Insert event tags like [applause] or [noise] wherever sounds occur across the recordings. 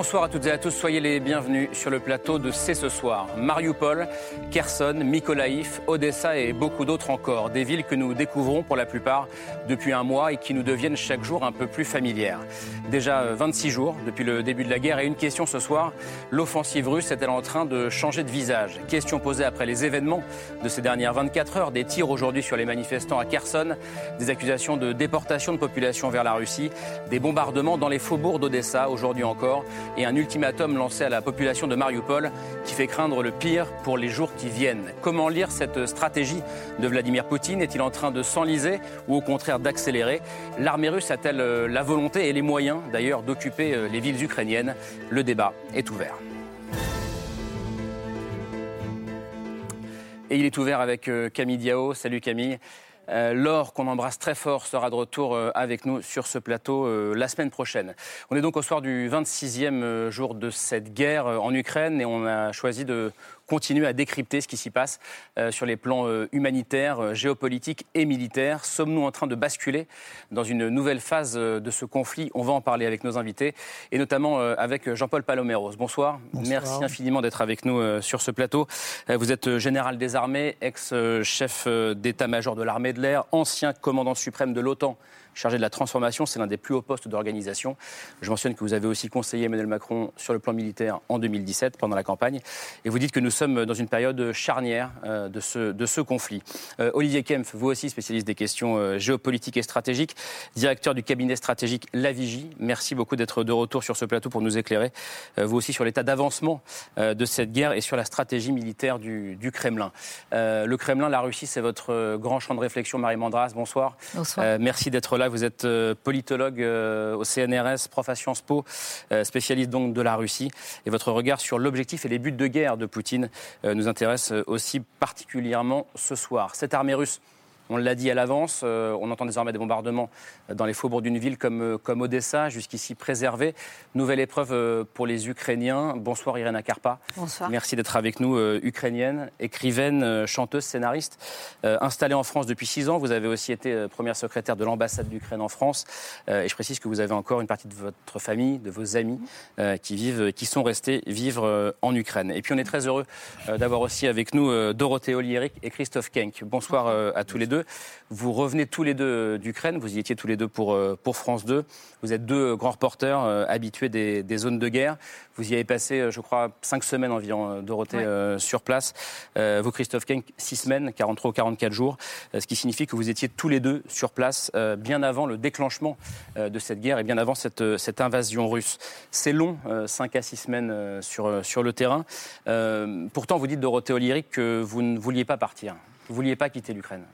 Bonsoir à toutes et à tous, soyez les bienvenus sur le plateau de C'est ce soir. Mariupol, Kherson, Mykolaïv, Odessa et beaucoup d'autres encore. Des villes que nous découvrons pour la plupart depuis un mois et qui nous deviennent chaque jour un peu plus familières. Déjà 26 euh, jours depuis le début de la guerre et une question ce soir, l'offensive russe est-elle en train de changer de visage? Question posée après les événements de ces dernières 24 heures, des tirs aujourd'hui sur les manifestants à Kherson, des accusations de déportation de population vers la Russie, des bombardements dans les faubourgs d'Odessa aujourd'hui encore et un ultimatum lancé à la population de Mariupol qui fait craindre le pire pour les jours qui viennent. Comment lire cette stratégie de Vladimir Poutine? Est-il en train de s'enliser ou au contraire d'accélérer? L'armée russe a-t-elle euh, la volonté et les moyens d'ailleurs d'occuper euh, les villes ukrainiennes? Le débat est ouvert. Et il est ouvert avec euh, Camille Diao. Salut Camille. Euh, Laure, qu'on embrasse très fort, sera de retour euh, avec nous sur ce plateau euh, la semaine prochaine. On est donc au soir du 26e jour de cette guerre en Ukraine et on a choisi de continuer à décrypter ce qui s'y passe euh, sur les plans euh, humanitaires, euh, géopolitiques et militaires. Sommes-nous en train de basculer dans une nouvelle phase de ce conflit? On va en parler avec nos invités et notamment avec Jean-Paul Paloméros. Bonsoir. Merci infiniment d'être avec nous sur ce plateau. Vous êtes général des armées, ex-chef d'état-major de l'armée de l'air, ancien commandant suprême de l'OTAN chargé de la transformation. C'est l'un des plus hauts postes d'organisation. Je mentionne que vous avez aussi conseillé Emmanuel Macron sur le plan militaire en 2017, pendant la campagne. Et vous dites que nous sommes dans une période charnière euh, de, ce, de ce conflit. Euh, Olivier Kempf, vous aussi spécialiste des questions euh, géopolitiques et stratégiques, directeur du cabinet stratégique La Vigie. Merci beaucoup d'être de retour sur ce plateau pour nous éclairer, vous aussi, sur l'état d'avancement de cette guerre et sur la stratégie militaire du, du Kremlin. le Kremlin, la Russie, c'est votre grand champ de réflexion. Marie Mandras, bonsoir. Bonsoir. merci d'être là. Vous êtes euh, politologue euh, au CNRS, prof à Sciences Po, euh, spécialiste donc de la Russie. Et votre regard sur l'objectif et les buts de guerre de Poutine nous intéresse aussi particulièrement ce soir. Cette armée russe on l'a dit à l'avance, euh, on entend désormais des bombardements dans les faubourgs d'une ville comme, euh, comme Odessa, jusqu'ici préservée. Nouvelle épreuve euh, pour les Ukrainiens. Bonsoir Irena Karpa. Bonsoir. Merci d'être avec nous, ukrainienne, écrivaine, chanteuse, scénariste. installée en France depuis six ans, vous avez aussi été première secrétaire de l'ambassade d'Ukraine en France. et je précise que vous avez encore une partie de votre famille, de vos amis qui vivent, qui sont restés vivre en Ukraine. Et puis on est très heureux d'avoir aussi avec nous Dorothée Oliéric et Christophe Kenk. Bonsoir à tous les deux. Vous revenez tous les deux d'Ukraine, vous y étiez tous les deux pour, euh, pour France 2. Vous êtes deux grands reporters euh, habitués des, zones de guerre. Vous y avez passé, euh, je crois, cinq semaines environ, Dorothée, sur place. vous, Christophe Kenk, six semaines, 43 ou 44 jours. ce qui signifie que vous étiez tous les deux sur place bien avant le déclenchement de cette guerre et bien avant cette, cette invasion russe. C'est long, cinq à six semaines sur, sur le terrain. pourtant, vous dites, Dorothée Olyric, que vous ne vouliez pas partir. Vous ne vouliez pas quitter l'Ukraine.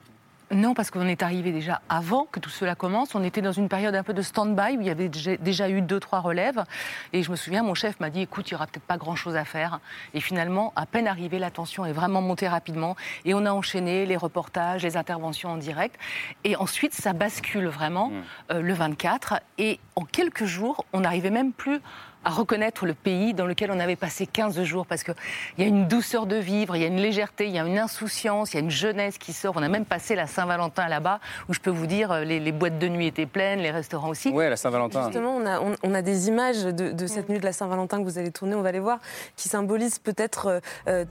Non, parce qu'on est arrivé déjà avant que tout cela commence. On était dans une période un peu de stand-by où il y avait déjà eu deux, trois relèves. Et je me souviens, mon chef m'a dit écoute, il n'y aura peut-être pas grand-chose à faire. Et finalement, à peine arrivé, la tension est vraiment montée rapidement. Et on a enchaîné les reportages, les interventions en direct. Et ensuite, ça bascule vraiment mmh. euh, le 24. Et en quelques jours, on n'arrivait même plus à reconnaître le pays dans lequel on avait passé 15 jours, parce qu'il y a une douceur de vivre, il y a une légèreté, il y a une insouciance, il y a une jeunesse qui sort. On a même passé la Saint-Valentin là-bas, où je peux vous dire, euh, les, boîtes de nuit étaient pleines, les restaurants aussi. Oui, la Saint-Valentin. Justement, on a, des images de, cette nuit de la Saint-Valentin que vous allez tourner, on va les voir, qui symbolisent peut-être euh, euh,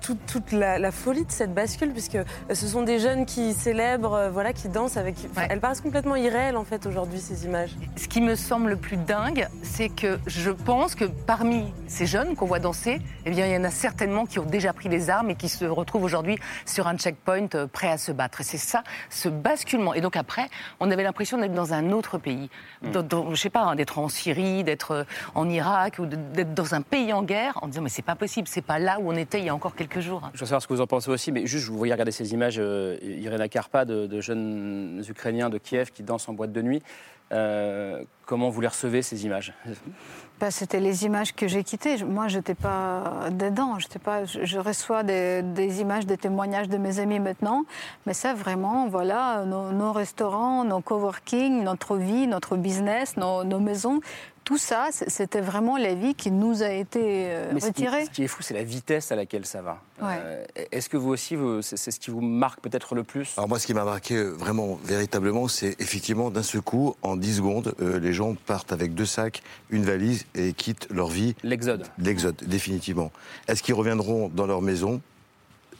toute toute, la, folie de cette bascule, puisque euh, ce sont des jeunes qui célèbrent, euh, voilà, qui dansent avec. Elles paraissent complètement irréelles en fait aujourd'hui ces images. Ce qui me semble le plus dingue, c'est que je pense que parmi ces jeunes qu'on voit danser, eh bien il y en a certainement qui ont déjà pris des armes et qui se retrouvent aujourd'hui sur un checkpoint euh, prêt à se battre. Et c'est ça, ce basculement. Et donc après, on avait l'impression d'être dans un autre pays, mm. dans, je sais pas, hein, d'être en Syrie, d'être en Irak ou d'être dans un pays en guerre, en disant mais c'est pas possible, c'est pas là où on était il y a encore quelques quelques jours. Je veux savoir ce que vous en pensez aussi, mais juste, je vous voyais regarder ces images, euh, Irena Karpa, de, jeunes Ukrainiens de Kiev qui dansent en boîte de nuit. Euh, comment vous les recevez, ces images? Bah, C'était les images que j'ai quittées. Moi, je n'étais pas dedans. Pas, je, reçois des, images, des témoignages de mes amis maintenant. Mais ça, vraiment, voilà, nos, restaurants, nos coworking, notre vie, notre business, nos, nos maisons, tout ça, c'était vraiment la vie qui nous a été euh, retirée. Ce qui, est fou, c'est la vitesse à laquelle ça va. Euh, est-ce que vous aussi, c'est ce qui vous marque peut-être le plus? Alors moi, ce qui m'a marqué euh, vraiment, véritablement, c'est effectivement d'un seul coup, en 10 secondes, les gens partent avec deux sacs, une valise et quittent leur vie. L'exode. L'exode, définitivement. Est-ce qu'ils reviendront dans leur maison?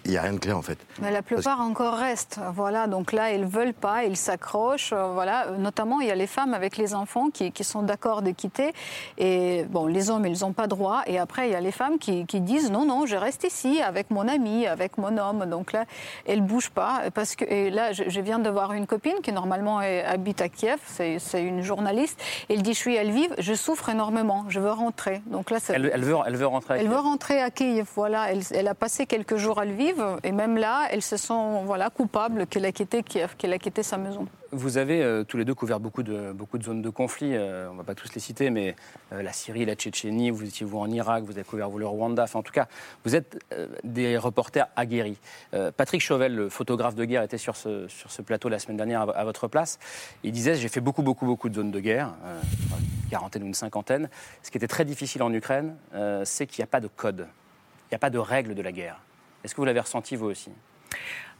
Il n'y a rien de clair en fait. Mais la plupart encore restent. Voilà, donc là, ils ne veulent pas, ils s'accrochent. Euh, voilà, notamment, il y a les femmes avec les enfants qui, qui sont d'accord de quitter. Et bon, les hommes, ils n'ont pas droit. Et après, il y a les femmes qui, qui, disent non, non, je reste ici avec mon ami, avec mon homme. Donc là, elles ne bougent pas. Parce que, et là, je, viens de voir une copine qui normalement habite à Kiev, c'est une journaliste. Elle dit Je suis à Lviv, je souffre énormément, je veux rentrer. Donc là, elle, elle, veut, elle veut rentrer à Elle veut rentrer à Kiev, voilà. Elle, elle a passé quelques jours à Lviv et même là, elles se sont voilà, coupables qu'elle a, quitté, sa maison. Vous avez euh, tous les deux couvert beaucoup de, beaucoup de zones de conflit, euh, on ne va pas tous les citer, mais euh, la Syrie, la Tchétchénie, vous étiez vous en Irak, vous avez couvert vous le Rwanda, en tout cas, vous êtes des reporters aguerris. Patrick Chauvel, le photographe de guerre, était sur ce, sur ce plateau la semaine dernière à, votre place. Il disait, j'ai fait beaucoup, beaucoup, beaucoup de zones de guerre, une quarantaine ou une cinquantaine. Ce qui était très difficile en Ukraine, c'est qu'il n'y a pas de code, il n'y a pas de règles de la guerre. Est-ce que vous l'avez ressenti vous aussi?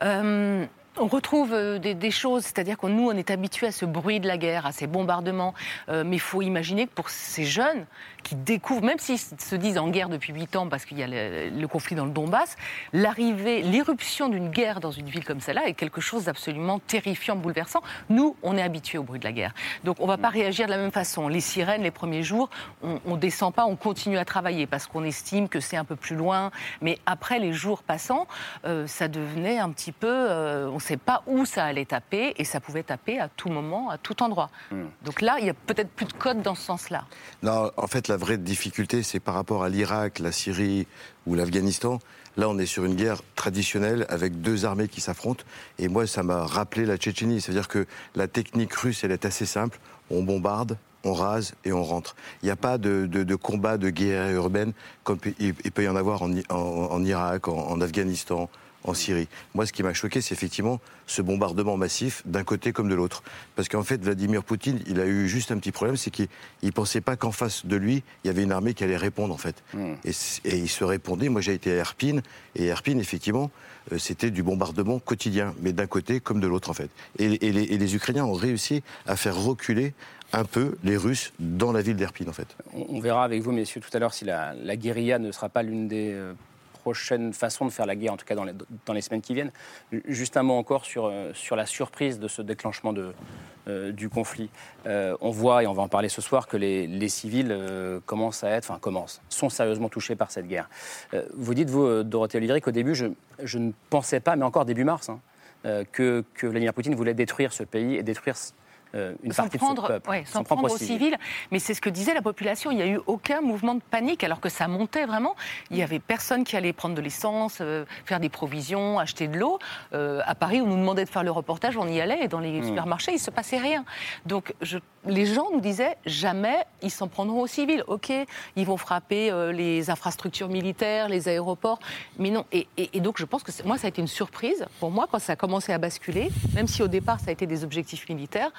Euh, on retrouve euh, des, choses, c'est-à-dire que nous, on est habitués à ce bruit de la guerre, à ces bombardements. Euh, mais il faut imaginer que pour ces jeunes qui découvrent, même s'ils se disent en guerre depuis 8 ans parce qu'il y a le, conflit dans le Donbass, l'arrivée, l'irruption d'une guerre dans une ville comme celle-là est quelque chose d'absolument terrifiant, bouleversant. Nous, on est habitués au bruit de la guerre. Donc on ne va pas réagir de la même façon. Les sirènes, les premiers jours, on ne descend pas, on continue à travailler parce qu'on estime que c'est un peu plus loin. Mais après, les jours passant, euh, ça devenait un petit peu sait pas où ça allait taper et ça pouvait taper à tout moment, à tout endroit. Hmm. Donc là, il y a peut-être plus de code dans ce sens-là. Non, en fait, la vraie difficulté, c'est par rapport à l'Irak, la Syrie ou l'Afghanistan. Là, on est sur une guerre traditionnelle avec deux armées qui s'affrontent. Et moi, ça m'a rappelé la Tchétchénie. C'est-à-dire que la technique russe, elle est assez simple. On bombarde, on rase et on rentre. Il n'y a pas de, combat de guerre urbaine comme il, peut y en avoir en, Irak, en Afghanistan, en Syrie. Moi, ce qui m'a choqué, c'est effectivement ce bombardement massif d'un côté comme de l'autre. Parce qu'en fait, Vladimir Poutine, il a eu juste un petit problème, c'est qu'il ne pensait pas qu'en face de lui, il y avait une armée qui allait répondre, en fait. Hmm. Et, il se répondait. Moi, j'ai été à Erpin, et Erpin, effectivement, euh, c'était du bombardement quotidien, mais d'un côté comme de l'autre, en fait. Et, les, Ukrainiens ont réussi à faire reculer un peu les Russes dans la ville d'Erpin, en fait. On verra avec vous, messieurs, tout à l'heure si la, la guérilla ne sera pas l'une des euh, prochaine façon de faire la guerre, en tout cas dans les, semaines qui viennent. Juste un mot encore sur, euh, sur la surprise de ce déclenchement euh, du conflit. Euh, on voit, et on va en parler ce soir, que les, les civils commencent à être, enfin commencent, sont sérieusement touchés par cette guerre. vous dites, vous, Dorothée Olivier, qu'au début, je, je, ne pensais pas, mais encore début mars, hein, que, que Vladimir Poutine voulait détruire ce pays et détruire euh, une sans prendre, sans, prendre, aux civils. Mais c'est ce que disait la population. Il n'y a eu aucun mouvement de panique alors que ça montait vraiment. Il n'y avait personne qui allait prendre de l'essence, euh, faire des provisions, acheter de l'eau. Euh, à Paris, on nous demandait de faire le reportage, on y allait et dans les hmm. supermarchés, il ne se passait rien. Donc je, les gens nous disaient jamais ils s'en prendront aux civils. Ok, ils vont frapper les infrastructures militaires, les aéroports, mais non. Et, et donc je pense que moi, ça a été une surprise pour moi quand ça a commencé à basculer, même si au départ ça a été des objectifs militaires.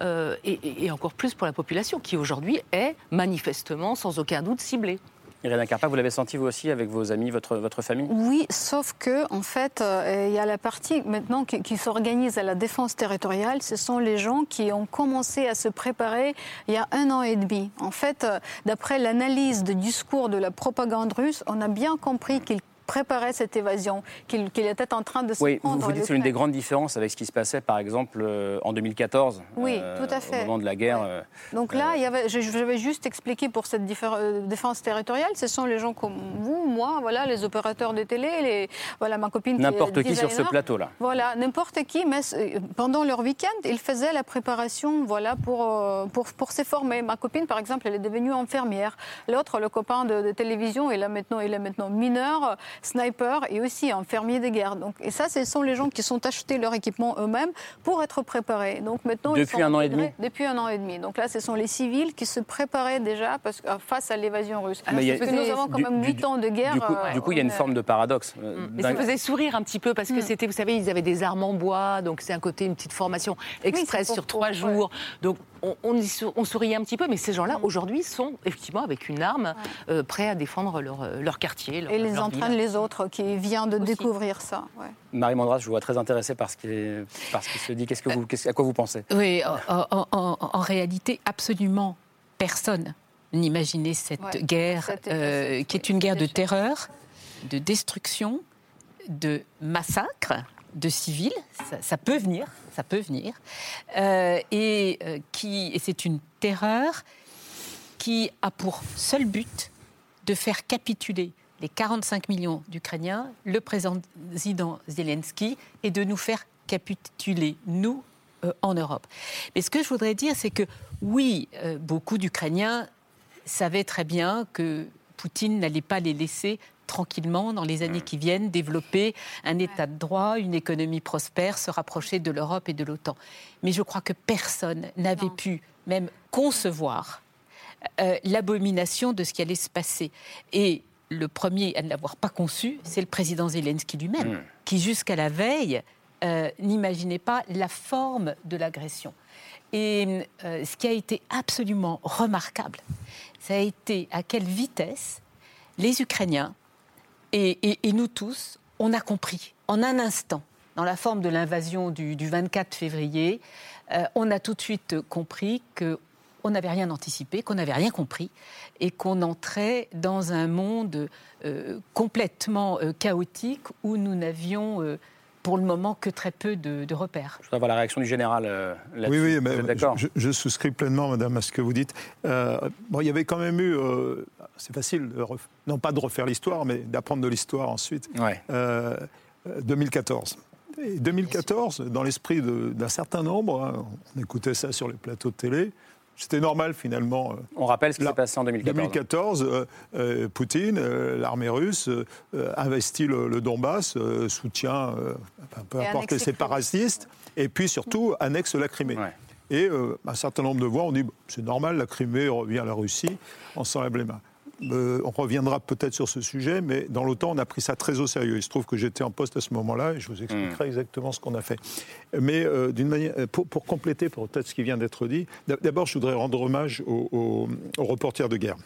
Euh, et, encore plus pour la population qui aujourd'hui est manifestement, sans aucun doute, ciblée. Irène Carpa, vous l'avez senti vous aussi avec vos amis, votre, votre famille? Oui, sauf que en fait, euh, il y a la partie maintenant qui, s'organise à la défense territoriale. Ce sont les gens qui ont commencé à se préparer il y a un an et demi. En fait, euh, d'après l'analyse du discours de la propagande russe, on a bien compris qu'ils préparait cette évasion, qu'il était en train de se oui, Vous, vous dites que c'est une des grandes différences avec ce qui se passait, par exemple, euh, en 2014, oui, euh, tout à fait. au moment de la guerre. Euh, Donc là, il y avait, je, vais juste expliquer pour cette défense territoriale, ce sont les gens comme vous, moi, voilà, les opérateurs de télé, les, voilà, ma copine. N'importe qui sur ce plateau-là. Voilà, n'importe qui, mais pendant leur week-end, ils faisaient la préparation, voilà, pour, pour, pour se former. Ma copine, par exemple, elle est devenue infirmière. L'autre, le copain de, de télévision, il, a maintenant, il est maintenant mineur sniper et aussi un fermier de guerre. Donc, et ça, ce sont les gens qui sont achetés leur équipement eux-mêmes pour être préparés. Donc maintenant, depuis un an et demi. Depuis un an et demi. Donc là, ce sont les civils qui se préparaient déjà parce, face à l'évasion russe. Alors, parce que nous avons quand même huit ans de guerre. Du coup, il y a une forme de paradoxe. Mm. Mais ça faisait sourire un petit peu parce que mm. c'était, vous savez, ils avaient des armes en bois, donc c'est un côté une petite formation express sur trois jours. Donc on, on, souriait un petit peu, mais ces gens-là, aujourd'hui, sont effectivement avec une arme, euh, prêts à défendre leur, euh, leur quartier. et les entraînent les autres qui viennent de découvrir ça. Marie Mandras, je vous vois très intéressée par ce qui, se dit. Qu'est-ce que vous, à quoi vous pensez? Oui, en, réalité, absolument personne n'imaginait cette guerre, euh, qui est une guerre de terreur, de destruction, de massacre de civils, ça, peut venir, ça peut venir, euh, et, euh, et c'est une terreur qui a pour seul but de faire capituler les 45 millions d'Ukrainiens, le président Zelensky, et de nous faire capituler, nous, euh, en Europe. Mais ce que je voudrais dire, c'est que oui, beaucoup d'Ukrainiens savaient très bien que Poutine n'allait pas les laisser tranquillement dans les années qui viennent développer un état de droit, une économie prospère, se rapprocher de l'Europe et de l'OTAN. Mais je crois que personne n'avait pu même concevoir euh, l'abomination de ce qui allait se passer. Et le premier à ne l'avoir pas conçu, c'est le président Zelensky lui-même, hmm. qui jusqu'à la veille euh, n'imaginait pas la forme de l'agression. Et euh, ce qui a été absolument remarquable, ça a été à quelle vitesse les Ukrainiens et, nous tous, on a compris. En un instant, dans la forme de l'invasion du, 24 février, euh, on a tout de suite compris que on n'avait rien anticipé, qu'on n'avait rien compris et qu'on entrait dans un monde euh, complètement euh, chaotique où nous n'avions pour le moment que très peu de, repères. Je voudrais avoir la réaction du général là-dessus. Oui, oui, mais je, souscris pleinement, madame, à ce que vous dites. bon, il y avait quand même eu c'est facile, non pas de refaire l'histoire, mais d'apprendre de l'histoire ensuite. 2014. Euh, Et 2014, dans l'esprit d'un certain nombre, hein, on écoutait ça sur les plateaux de télé, c'était normal finalement. Euh, on rappelle ce qui s'est passé en 2014. 2014, euh, Poutine, l'armée russe, investit le, Donbass, soutient, peu importe les séparatistes, et puis surtout annexe la Crimée. Et un certain nombre de voix ont dit c'est normal, la Crimée revient à la Russie, on s'enlève les mains. Euh, on reviendra peut-être sur ce sujet, mais dans l'OTAN, on a pris ça très au sérieux. Il se trouve que j'étais en poste à ce moment-là et je vous expliquerai hmm. exactement ce qu'on a fait. Mais euh, d'une manière, euh, pour, compléter peut-être ce qui vient d'être dit, d'abord, je voudrais rendre hommage aux, reporters de guerre.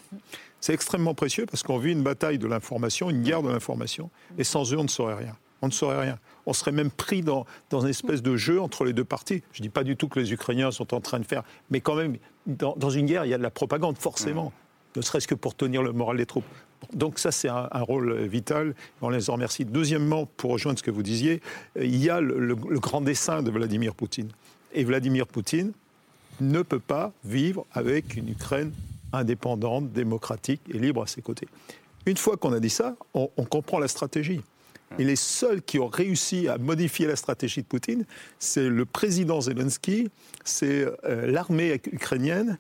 C'est extrêmement précieux parce qu'on vit une bataille de l'information, une guerre de l'information, et sans eux, on ne saurait rien. On ne saurait rien. On serait même pris dans, une espèce de jeu entre les deux parties. Je ne dis pas du tout que les Ukrainiens sont en train de faire, mais quand même, dans, dans une guerre, il y a de la propagande, forcément. Ne serait-ce que pour tenir le moral des troupes. Donc ça, c'est un, rôle vital. On les en remercie. Deuxièmement, pour rejoindre ce que vous disiez, euh, il y a le, grand dessein de Vladimir Poutine. Et Vladimir Poutine ne peut pas vivre avec une Ukraine indépendante, démocratique et libre à ses côtés. Une fois qu'on a dit ça, on, comprend la stratégie. Et les seuls qui ont réussi à modifier la stratégie de Poutine, c'est le président Zelensky, c'est euh, l'armée ukrainienne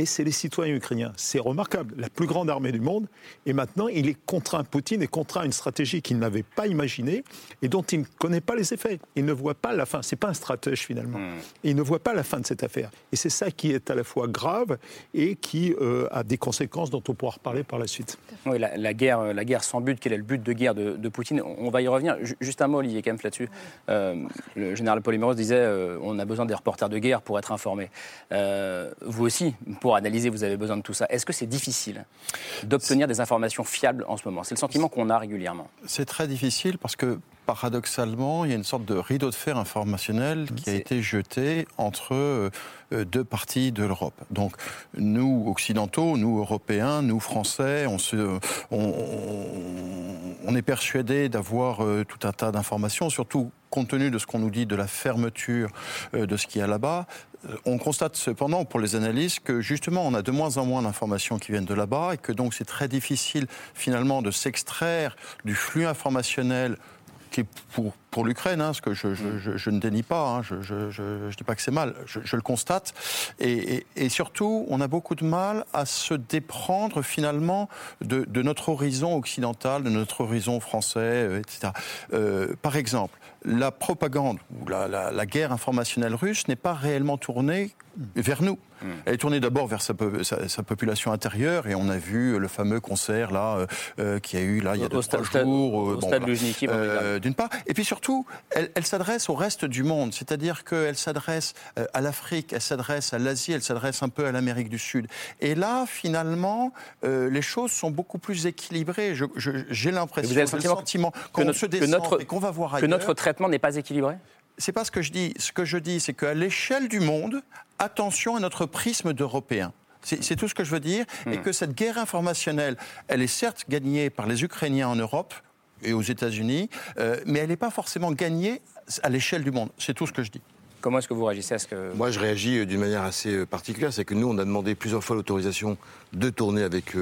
et c'est les citoyens ukrainiens. C'est remarquable, la plus grande armée du monde, et maintenant il est contraint, Poutine est contraint à une stratégie qu'il n'avait pas imaginée et dont il ne connaît pas les effets. Il ne voit pas la fin, c'est pas un stratège finalement. Hmm. il ne voit pas la fin de cette affaire. Et c'est ça qui est à la fois grave et qui euh, a des conséquences dont on pourra reparler par la suite. Oui, la, guerre, la guerre sans but, quel est le but de guerre de, Poutine? On va y revenir. Juste un mot, Olivier Kempf, là-dessus. Euh, le général Polymeros disait euh, on a besoin des reporters de guerre pour être informés. vous aussi, pour analyser, vous avez besoin de tout ça. Est-ce que c'est difficile d'obtenir des informations fiables en ce moment? C'est le sentiment qu'on a régulièrement. C'est très difficile parce que paradoxalement, il y a une sorte de rideau de fer informationnel qui a été jeté entre euh, deux parties de l'Europe. Donc, nous, occidentaux, nous, Européens, nous, Français, on, se, on, est persuadés d'avoir euh, tout un tas d'informations, surtout compte tenu de ce qu'on nous dit de la fermeture euh, de ce qu'il y a là-bas, on constate cependant pour les analystes que justement on a de moins en moins d'informations qui viennent de là-bas et que donc c'est très difficile finalement de s'extraire du flux informationnel qui est pour, pour l'Ukraine, hein, ce que je, je, je, ne dénie pas, hein, je ne dis pas que c'est mal, je, le constate. Et, et, surtout, on a beaucoup de mal à se déprendre finalement de, de notre horizon occidental, de notre horizon français, euh, etc. Euh, par exemple, la propagande ou la, la, la guerre informationnelle russe n'est pas réellement tournée vers nous. Hmm. Elle est tournée d'abord vers sa, sa, population intérieure et on a vu le fameux concert là euh, euh qui a eu là il y a deux, trois jours. Bon, stade euh, D'une part, et puis surtout, elle, elle s'adresse au reste du monde, c'est-à-dire qu'elle s'adresse euh, à l'Afrique, elle s'adresse à l'Asie, elle s'adresse un peu à l'Amérique du Sud. Et là, finalement, euh, les choses sont beaucoup plus équilibrées. J'ai l'impression, le sentiment, qu'on se descend et qu'on va voir ailleurs. Que notre traitement n'est pas équilibré? C'est pas ce que je dis. Ce que je dis, c'est qu'à l'échelle du monde, attention à notre prisme d'Européens. C'est tout ce que je veux dire. Et hmm. que cette guerre informationnelle, elle est certes gagnée par les Ukrainiens en Europe et aux États-Unis, euh, mais elle n'est pas forcément gagnée à l'échelle du monde. C'est tout ce que je dis. Comment est-ce que vous réagissez à ce que... Moi, je réagis euh, d'une manière assez euh, particulière. C'est que nous, on a demandé plusieurs fois l'autorisation de tourner avec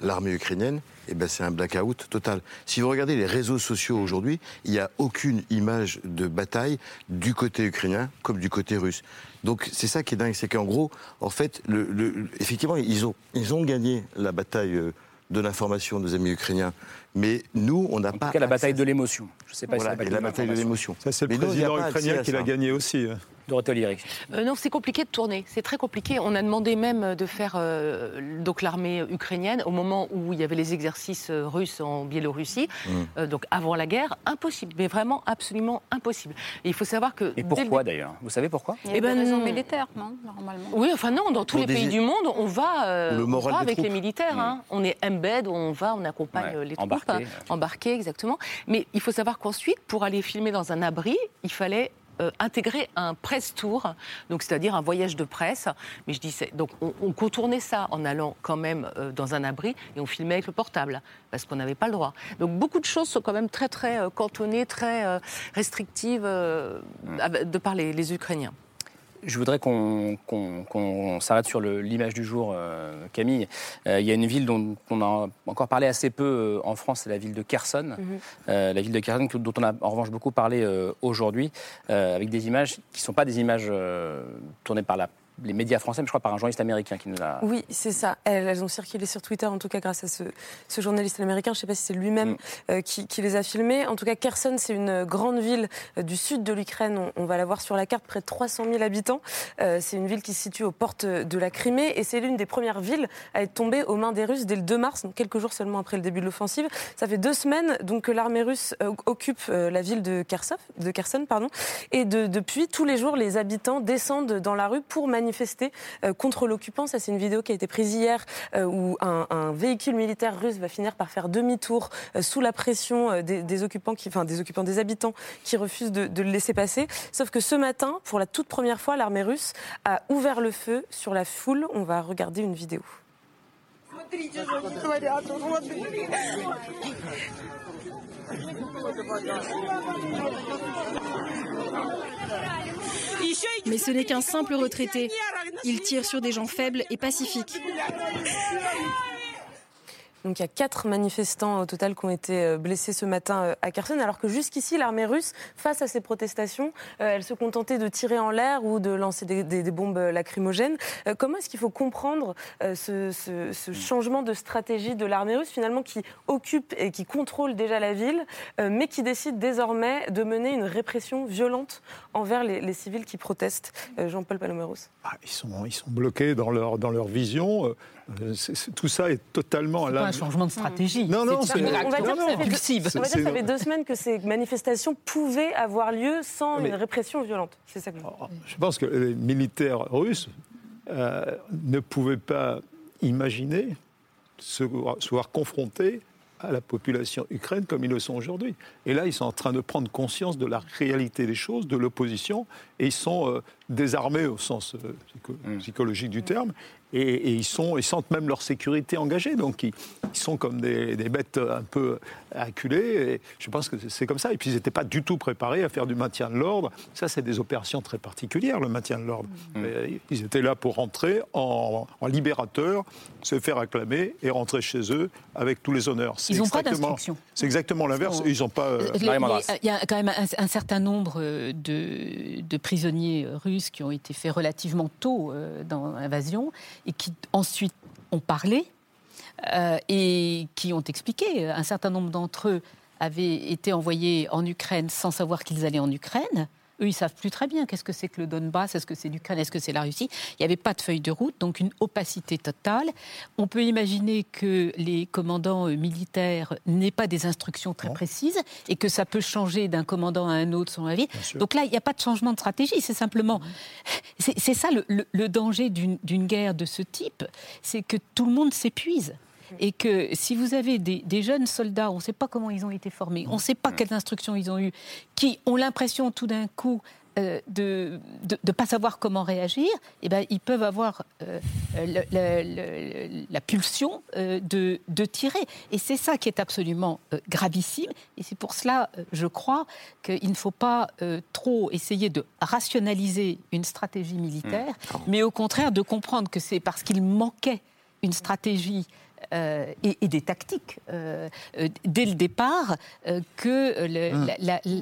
l'armée ukrainienne, eh ben c'est un blackout total. Si vous regardez les réseaux sociaux aujourd'hui, il n'y a aucune image de bataille du côté ukrainien comme du côté russe. Donc c'est ça qui est dingue, c'est qu'en gros, en fait, le, effectivement, ils ont, ils ont gagné la bataille euh, de l'information des amis ukrainiens. Mais nous, on n'a pas. En tout cas, la bataille de l'émotion. Je ne sais pas si la, la bataille de l'émotion. Ça, c'est le président ukrainien qui l'a gagné aussi. Hein. Euh, non, c'est compliqué de tourner. C'est très compliqué. On a demandé même de faire euh, donc l'armée ukrainienne au moment où il y avait les exercices euh, russes en Biélorussie, mmh. donc avant la guerre. Impossible, mais vraiment absolument impossible. Et il faut savoir que. Et pourquoi d'ailleurs? Vous savez pourquoi? Il y a eh ben, des raisons militaires, non Normalement. Oui, enfin non. Dans tous les pays du monde, on va, on va avec les militaires. Hein. Mmh. On est embed, on va, on accompagne les troupes, embarqué. embarqués exactement. Mais il faut savoir qu'ensuite, pour aller filmer dans un abri, il fallait euh, intégrer un press tour, donc c'est-à-dire un voyage de presse. Mais je dis, donc on, contournait ça en allant quand même euh, dans un abri et on filmait avec le portable parce qu'on n'avait pas le droit. Donc beaucoup de choses sont quand même très très euh, cantonnées, très restrictives de par les Ukrainiens. Je voudrais qu'on s'arrête sur l'image du jour, euh, Camille. Euh, il y a une ville dont on a encore parlé assez peu euh, en France, c'est la ville de Kherson. Mhm. la ville de Kherson, dont on a en revanche beaucoup parlé aujourd'hui, avec des images qui ne sont pas des images tournées par la les médias français, mais je crois par un journaliste américain qui nous a. Oui, c'est ça. Elles, ont circulé sur Twitter, en tout cas grâce à ce, journaliste américain. Je ne sais pas si c'est lui-même mm. euh, qui, les a filmés. En tout cas, Kherson, c'est une grande ville euh, du sud de l'Ukraine. On, va la voir sur la carte, près de 300 000 habitants. Euh, c'est une ville qui se situe aux portes de la Crimée et c'est l'une des premières villes à être tombée aux mains des Russes dès le 2 mars, donc quelques jours seulement après le début de l'offensive. Ça fait deux semaines donc que l'armée russe occupe la ville de Kherson, de Kherson pardon, et depuis tous les jours, les habitants descendent dans la rue pour manifester euh, contre l'occupant. Ça, c'est une vidéo qui a été prise hier euh, où un, véhicule militaire russe va finir par faire demi-tour euh, sous la pression des, occupants, enfin des occupants, des habitants qui refusent de, le laisser passer. Sauf que ce matin, pour la toute première fois, l'armée russe a ouvert le feu sur la foule. On va regarder une vidéo. Mais ce n'est qu'un simple retraité. Il tire sur des gens faibles et pacifiques. Donc il y a quatre manifestants au total qui ont été euh, blessés ce matin euh, à Kherson, alors que jusqu'ici l'armée russe, face à ces protestations, euh, elle se contentait de tirer en l'air ou de lancer des, bombes lacrymogènes. Comment est-ce qu'il faut comprendre ce, changement de stratégie de l'armée russe finalement qui occupe et qui contrôle déjà la ville, mais qui décide désormais de mener une répression violente envers les, civils qui protestent Jean-Paul Paloméros ah, ils, sont, ils sont bloqués dans leur, dans leur vision. tout ça est totalement à la un changement de stratégie. Non, non, c'est on va dire que ça fait deux semaines que ces manifestations pouvaient avoir lieu sans une répression violente. C'est ça que oh, je pense que les militaires russes euh, ne pouvaient pas imaginer se, voir confrontés à la population ukraine comme ils le sont aujourd'hui. Et là, ils sont en train de prendre conscience de la réalité des choses, de l'opposition, et ils sont euh, désarmés au sens euh, mm. psychologique du terme, et, ils, sont, ils sentent même leur sécurité engagée. Donc ils, sont comme des, bêtes un peu acculées. Et je pense que c'est comme ça. Et puis ils n'étaient pas du tout préparés à faire du maintien de l'ordre. Ça, c'est des opérations très particulières, le maintien de l'ordre. Mmh. Ils étaient là pour rentrer en, en, libérateur, se faire acclamer et rentrer chez eux avec tous les honneurs. Ils n'ont pas d'instruction. C'est exactement l'inverse. Ils n'ont pas. Euh, il y a quand même un, certain nombre euh, de, de, prisonniers russes qui ont été faits relativement tôt euh, dans l'invasion et qui ensuite ont parlé euh, et qui ont expliqué. Un certain nombre d'entre eux avaient été envoyés en Ukraine sans savoir qu'ils allaient en Ukraine. Eux, ils savent plus très bien qu'est-ce que c'est que le Donbass, est-ce que c'est l'Ukraine, est-ce que c'est la Russie. Il n'y avait pas de feuille de route, donc une opacité totale. On peut imaginer que les commandants euh, militaires n'aient pas des instructions très précises et que ça peut changer d'un commandant à un autre selon la vie. Donc là, il n'y a pas de changement de stratégie, c'est simplement... [laughs] C'est ça le danger d'une guerre de ce type, c'est que tout le monde s'épuise et que si vous avez des, jeunes soldats, on ne sait pas comment ils ont été formés, on ne sait pas quelles instructions ils ont eues, qui ont l'impression tout d'un coup euh, de ne pas savoir comment réagir, eh ben, ils peuvent avoir euh, la pulsion euh, de, de, tirer. Et c'est ça qui est absolument gravissime. Et c'est pour cela, je crois, qu'il ne faut pas trop essayer de rationaliser une stratégie militaire, mmh. mais au contraire de comprendre que c'est parce qu'il manquait une stratégie euh, et, des tactiques euh, euh, dès le départ que hum.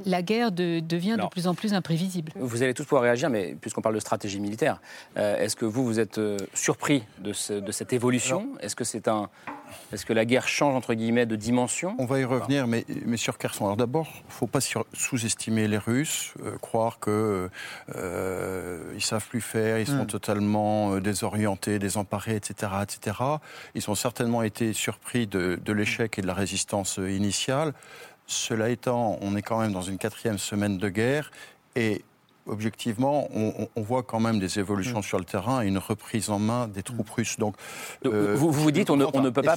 la, guerre devient de plus en plus imprévisible. Vous allez tous pouvoir réagir, mais puisqu'on parle de stratégie militaire, est-ce que vous, vous êtes surpris de, de cette évolution? Est-ce que c'est un est-ce que la guerre change, entre guillemets, de dimension? On va y revenir, mais, mais sur Kherson. Alors d'abord, il ne faut pas sous-estimer les Russes, euh, croire qu'ils euh, ne savent plus faire, ils sont hmm. totalement euh, désorientés, désemparés, etc., etc. Ils ont certainement été surpris de, de l'échec et de la résistance initiale. Cela étant, on est quand même dans une quatrième semaine de guerre et objectivement, on, voit quand même des évolutions mm. sur le terrain et une reprise en main des troupes russes. Donc, euh, vous, vous dites on ne, on ne peut pas...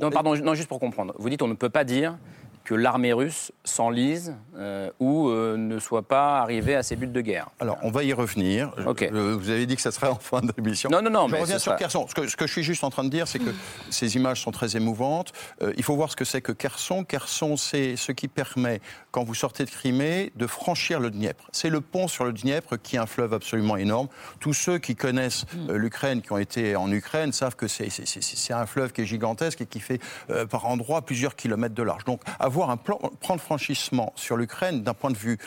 Non, pardon, non, juste pour comprendre. Vous dites on ne peut pas dire que l'armée russe s'enlise euh, ou euh, ne soit pas arrivée à ses buts de guerre. Alors, on va y revenir. vous avez dit que ça serait en fin d'émission. Non, non, non. Je reviens sur Kherson. Ce que, ce que, je suis juste en train de dire, c'est que ces images sont très émouvantes. Euh, il faut voir ce que c'est que Kherson. Kherson, c'est ce qui permet, quand vous sortez de Crimée, de franchir le Dniepr. C'est le pont sur le Dniepr qui est un fleuve absolument énorme. Tous ceux qui connaissent l'Ukraine, qui ont été en Ukraine, savent que c'est un fleuve qui est gigantesque et qui fait par endroits plusieurs kilomètres de large. Donc, avoir un plan, de franchissement sur l'Ukraine d'un point de vue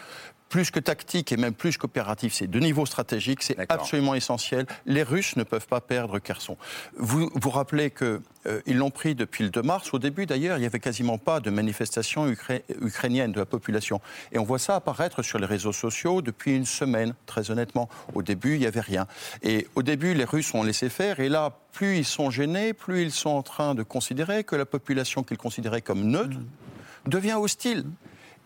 plus que tactique et même plus qu'opératif, c'est de niveau stratégique, c'est absolument essentiel. Les Russes ne peuvent pas perdre Kherson. Vous vous rappelez qu'ils euh, l'ont pris depuis le 2 mars. Au début, d'ailleurs, il n'y avait quasiment pas de manifestation ukrainienne de la population. Et on voit ça apparaître sur les réseaux sociaux depuis une semaine, très honnêtement. Au début, il n'y avait rien. Et au début, les Russes ont laissé faire. Et là, plus ils sont gênés, plus ils sont en train de considérer que la population qu'ils considéraient comme neutre, mmh devient hostile.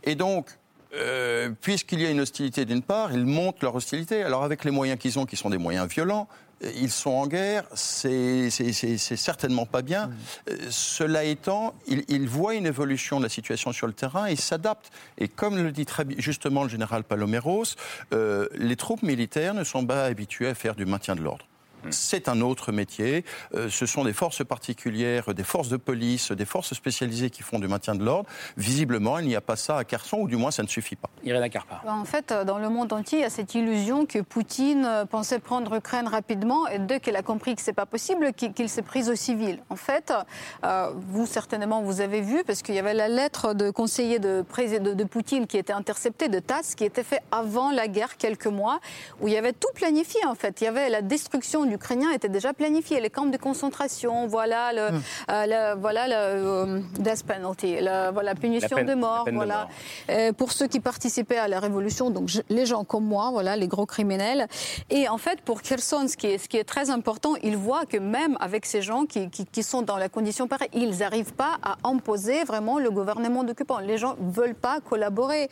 Et donc, euh, puisqu'il y a une hostilité d'une part, ils montent leur hostilité. Alors avec les moyens qu'ils ont, qui sont des moyens violents, euh, ils sont en guerre, c'est certainement pas bien. Mmh. Euh, cela étant, ils, voient une évolution de la situation sur le terrain et s'adaptent. Et comme le dit très justement le général Paloméros, les troupes militaires ne sont pas habituées à faire du maintien de l'ordre. Hmm. C'est un autre métier. Euh, ce sont des forces particulières, des forces de police, des forces spécialisées qui font du maintien de l'ordre. Visiblement, il n'y a pas ça à Kherson, ou du moins ça ne suffit pas. Irina Karpa. En fait, dans le monde entier, il y a cette illusion que Poutine euh, pensait prendre l'Ukraine rapidement, et dès qu'il a compris que ce n'est pas possible, qu'il s'est pris au civil. En fait, euh, vous certainement vous avez vu, parce qu'il y avait la lettre de conseiller de, de, de Poutine qui était interceptée de TASS, qui était fait avant la guerre, quelques mois, où il y avait tout planifié en fait. Il y avait la destruction l'Ukrainien était déjà planifié. Les camps de concentration, voilà le, hmm. euh, voilà le euh, death penalty, la voilà, punition de mort, voilà. Euh, pour ceux qui participaient à la révolution, donc les gens comme moi, voilà, les gros criminels. Et en fait, pour Kherson, ce qui est, ce qui est très important, il voit que même avec ces gens qui, qui, sont dans la condition pareille, ils n'arrivent pas à imposer vraiment le gouvernement d'occupant. Les gens ne veulent pas collaborer.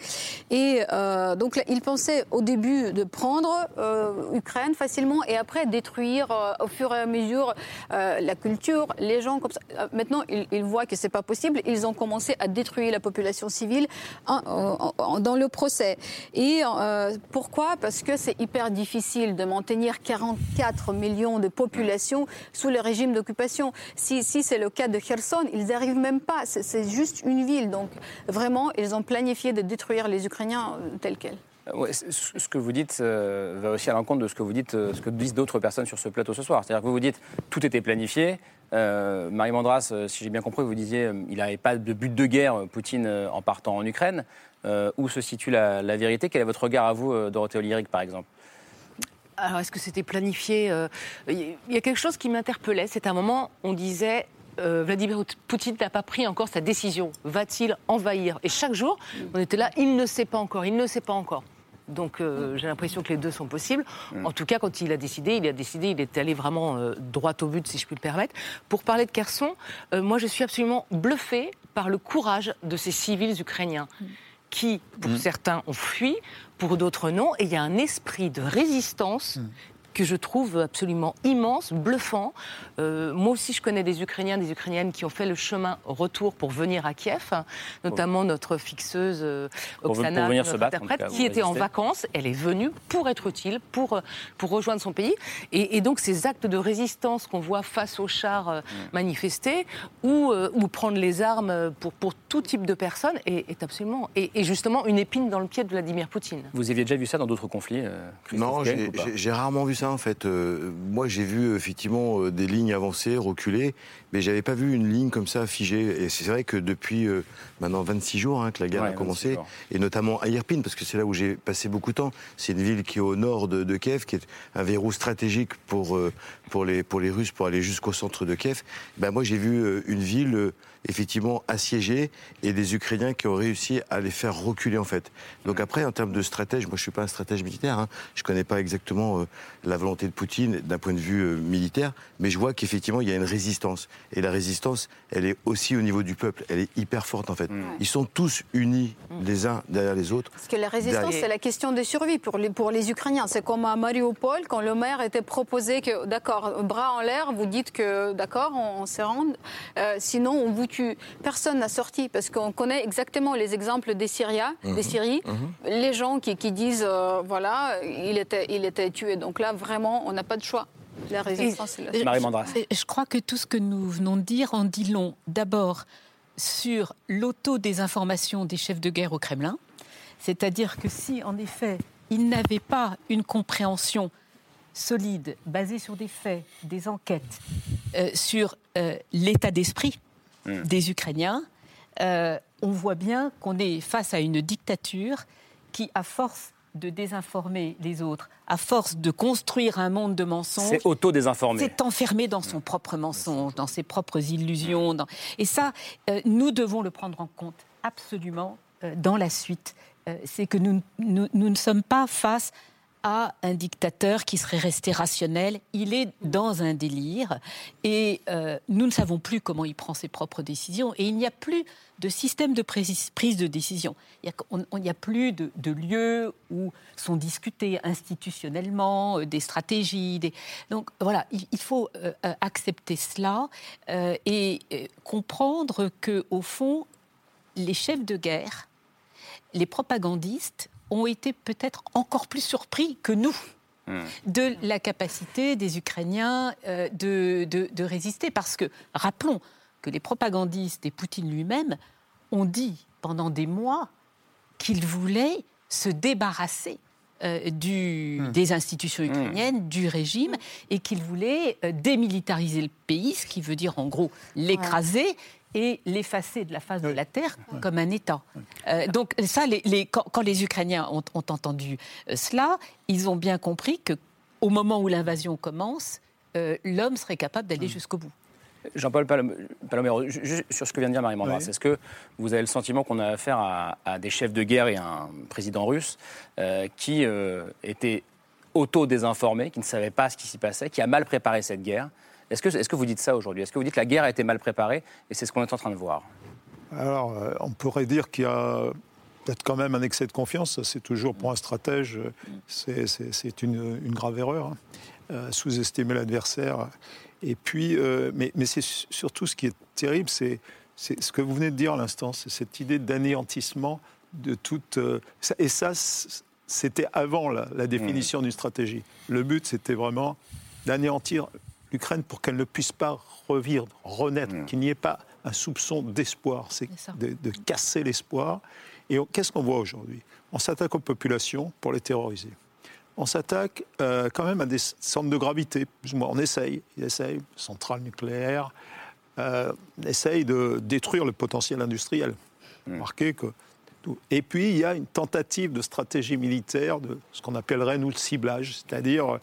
Et donc, il pensait au début de prendre Ukraine facilement et après détruire détruire au fur et à mesure la culture, les gens comme ça. Maintenant, ils, voient que c'est pas possible. Ils ont commencé à détruire la population civile dans le procès. Et pourquoi? Parce que c'est hyper difficile de maintenir 44 millions de population sous le régime d'occupation. Si, c'est le cas de Kherson, ils n'arrivent même pas. C'est juste une ville. Donc vraiment, ils ont planifié de détruire les Ukrainiens euh, tels quels. Ouais, ce que vous dites euh, va aussi à l'encontre de ce que vous dites, euh, ce que disent d'autres personnes sur ce plateau ce soir. C'est-à-dire que vous vous dites tout était planifié. Marie Mandras, si j'ai bien compris, vous disiez il n'avait pas de but de guerre, Poutine, en partant en Ukraine. où se situe la, vérité? Quel est votre regard à vous, Dorothée Olyric, par exemple? Alors, est-ce que c'était planifié Il y a quelque chose qui m'interpellait. C'est un moment, on disait euh, Vladimir Poutine n'a pas pris encore sa décision. Va-t-il envahir? Et chaque jour, on était là, il ne sait pas encore, il ne sait pas encore. Donc euh, j'ai l'impression que les deux sont possibles. Mm. En tout cas, quand il a décidé, il a décidé, il est allé vraiment euh, droit au but, si je puis me permettre. Pour parler de Kherson, moi je suis absolument bluffée par le courage de ces civils ukrainiens. Mm. qui, pour mm. certains, ont fui, pour d'autres non. Et il y a un esprit de résistance que je trouve absolument immense, bluffant. Euh, moi aussi, je connais des Ukrainiens, des Ukrainiennes qui ont fait le chemin retour pour venir à Kiev, notamment notre fixeuse euh, Oksana, qui était en vacances. Elle est venue pour être utile, pour, euh, pour rejoindre son pays. Et, donc, ces actes de résistance qu'on voit face aux chars mm. manifestés ou, ou prendre les armes pour, pour tout type de personnes est, absolument, et, justement, une épine dans le pied de Vladimir Poutine. Vous aviez déjà vu ça dans d'autres conflits Non, j'ai rarement vu ça en fait. Euh, moi, j'ai vu effectivement euh, des lignes avancées, reculer, mais j'avais pas vu une ligne comme ça figée. Et c'est vrai que depuis euh, maintenant 26 jours hein, que la guerre a commencé, et notamment à Irpin, parce que c'est là où j'ai passé beaucoup de temps. C'est une ville qui est au nord de, Kiev, qui est un verrou stratégique pour, pour, les, pour les Russes, pour aller jusqu'au centre de Kiev. Ben, moi, j'ai vu une ville effectivement assiégés et des Ukrainiens qui ont réussi à les faire reculer en fait. Donc après, en termes de stratège, moi je suis pas un stratège militaire, hein. je connais pas exactement euh, la volonté de Poutine d'un point de vue euh, militaire, mais je vois qu'effectivement il y a une résistance. Et la résistance, elle est aussi au niveau du peuple, elle est hyper forte en fait. Mm. Ils sont tous unis mm. les uns derrière les autres. Parce que la résistance, c'est la question de survie pour les, pour les Ukrainiens. C'est comme à Mariupol, quand le maire était proposé que, d'accord, bras en l'air, vous dites que, d'accord, on, se rend, euh, sinon on vous personne n'a sorti, parce qu'on connaît exactement les exemples des Syriens, des mhm. Syries, mhm. les gens qui, disent, euh, voilà, il était, il était tué. Donc là, vraiment, on n'a pas de choix. La résistance, la... Marie Je crois que tout ce que nous venons de dire en dit long. D'abord, sur l'auto-désinformation des chefs de guerre au Kremlin. C'est-à-dire que si, en effet, ils n'avaient pas une compréhension solide, basée sur des faits, des enquêtes, euh, sur euh, l'état d'esprit Mm. des Ukrainiens, euh, on voit bien qu'on est face à une dictature qui, à force de désinformer les autres, à force de construire un monde de mensonges. C'est auto-désinformé. C'est enfermé dans son propre mensonge, dans ses propres illusions. Et ça, euh, nous devons le prendre en compte absolument euh, dans la suite. C'est que nous, nous, ne sommes pas face à un dictateur qui serait resté rationnel. Il est dans un délire et euh, nous ne savons plus comment il prend ses propres décisions et il n'y a plus de système de prise de décision. Il n'y a, plus de, lieux où sont discutées institutionnellement euh, des stratégies. Donc voilà, il, faut euh, accepter cela et comprendre que au fond, les chefs de guerre, les propagandistes ont été peut-être encore plus surpris que nous hmm. de la capacité des Ukrainiens euh, de, de, résister. Parce que, rappelons que les propagandistes et Poutine lui-même ont dit pendant des mois qu'ils voulaient se débarrasser euh, du, hmm. des institutions hmm. ukrainiennes, du régime, et qu'ils voulaient euh, démilitariser le pays, ce qui veut dire en gros l'écraser et l'effacer de la face de la terre comme un État. Euh, donc ça, les, quand, les Ukrainiens ont, entendu euh, cela, ils ont bien compris que au moment où l'invasion commence, euh, l'homme serait capable d'aller jusqu'au bout. Jean-Paul Palomero, sur ce que vient de dire Marie Mandras, est-ce que vous avez le sentiment qu'on a affaire à, des chefs de guerre et à un président russe qui était auto-désinformé, qui ne savait pas ce qui s'y passait, qui a mal préparé cette guerre est-ce que, est que, vous dites ça aujourd'hui? Est-ce que vous dites que la guerre a été mal préparée et c'est ce qu'on est en train de voir? Alors, euh, on pourrait dire qu'il y a peut-être quand même un excès de confiance. C'est toujours pour un stratège, c'est une, grave erreur. Hein. Sous-estimer l'adversaire. Et puis, mais, mais c'est surtout ce qui est terrible, c'est ce que vous venez de dire à l'instant, c'est cette idée d'anéantissement de toute. et ça, c'était avant la, définition d'une stratégie. Le but, c'était vraiment d'anéantir l'Ukraine pour qu'elle ne puisse pas revivre, renaître, mm. qu'il n'y ait pas un soupçon d'espoir. C'est de, casser l'espoir. Et qu'est-ce qu'on voit aujourd'hui? On s'attaque aux populations pour les terroriser. On s'attaque euh, quand même à des centres de gravité. On essaye, il essaye, centrales nucléaires, euh, on essaye de détruire le potentiel industriel. Mm. Remarquez que et puis, il y a une tentative de stratégie militaire, de ce qu'on appellerait, nous, le ciblage, c'est-à-dire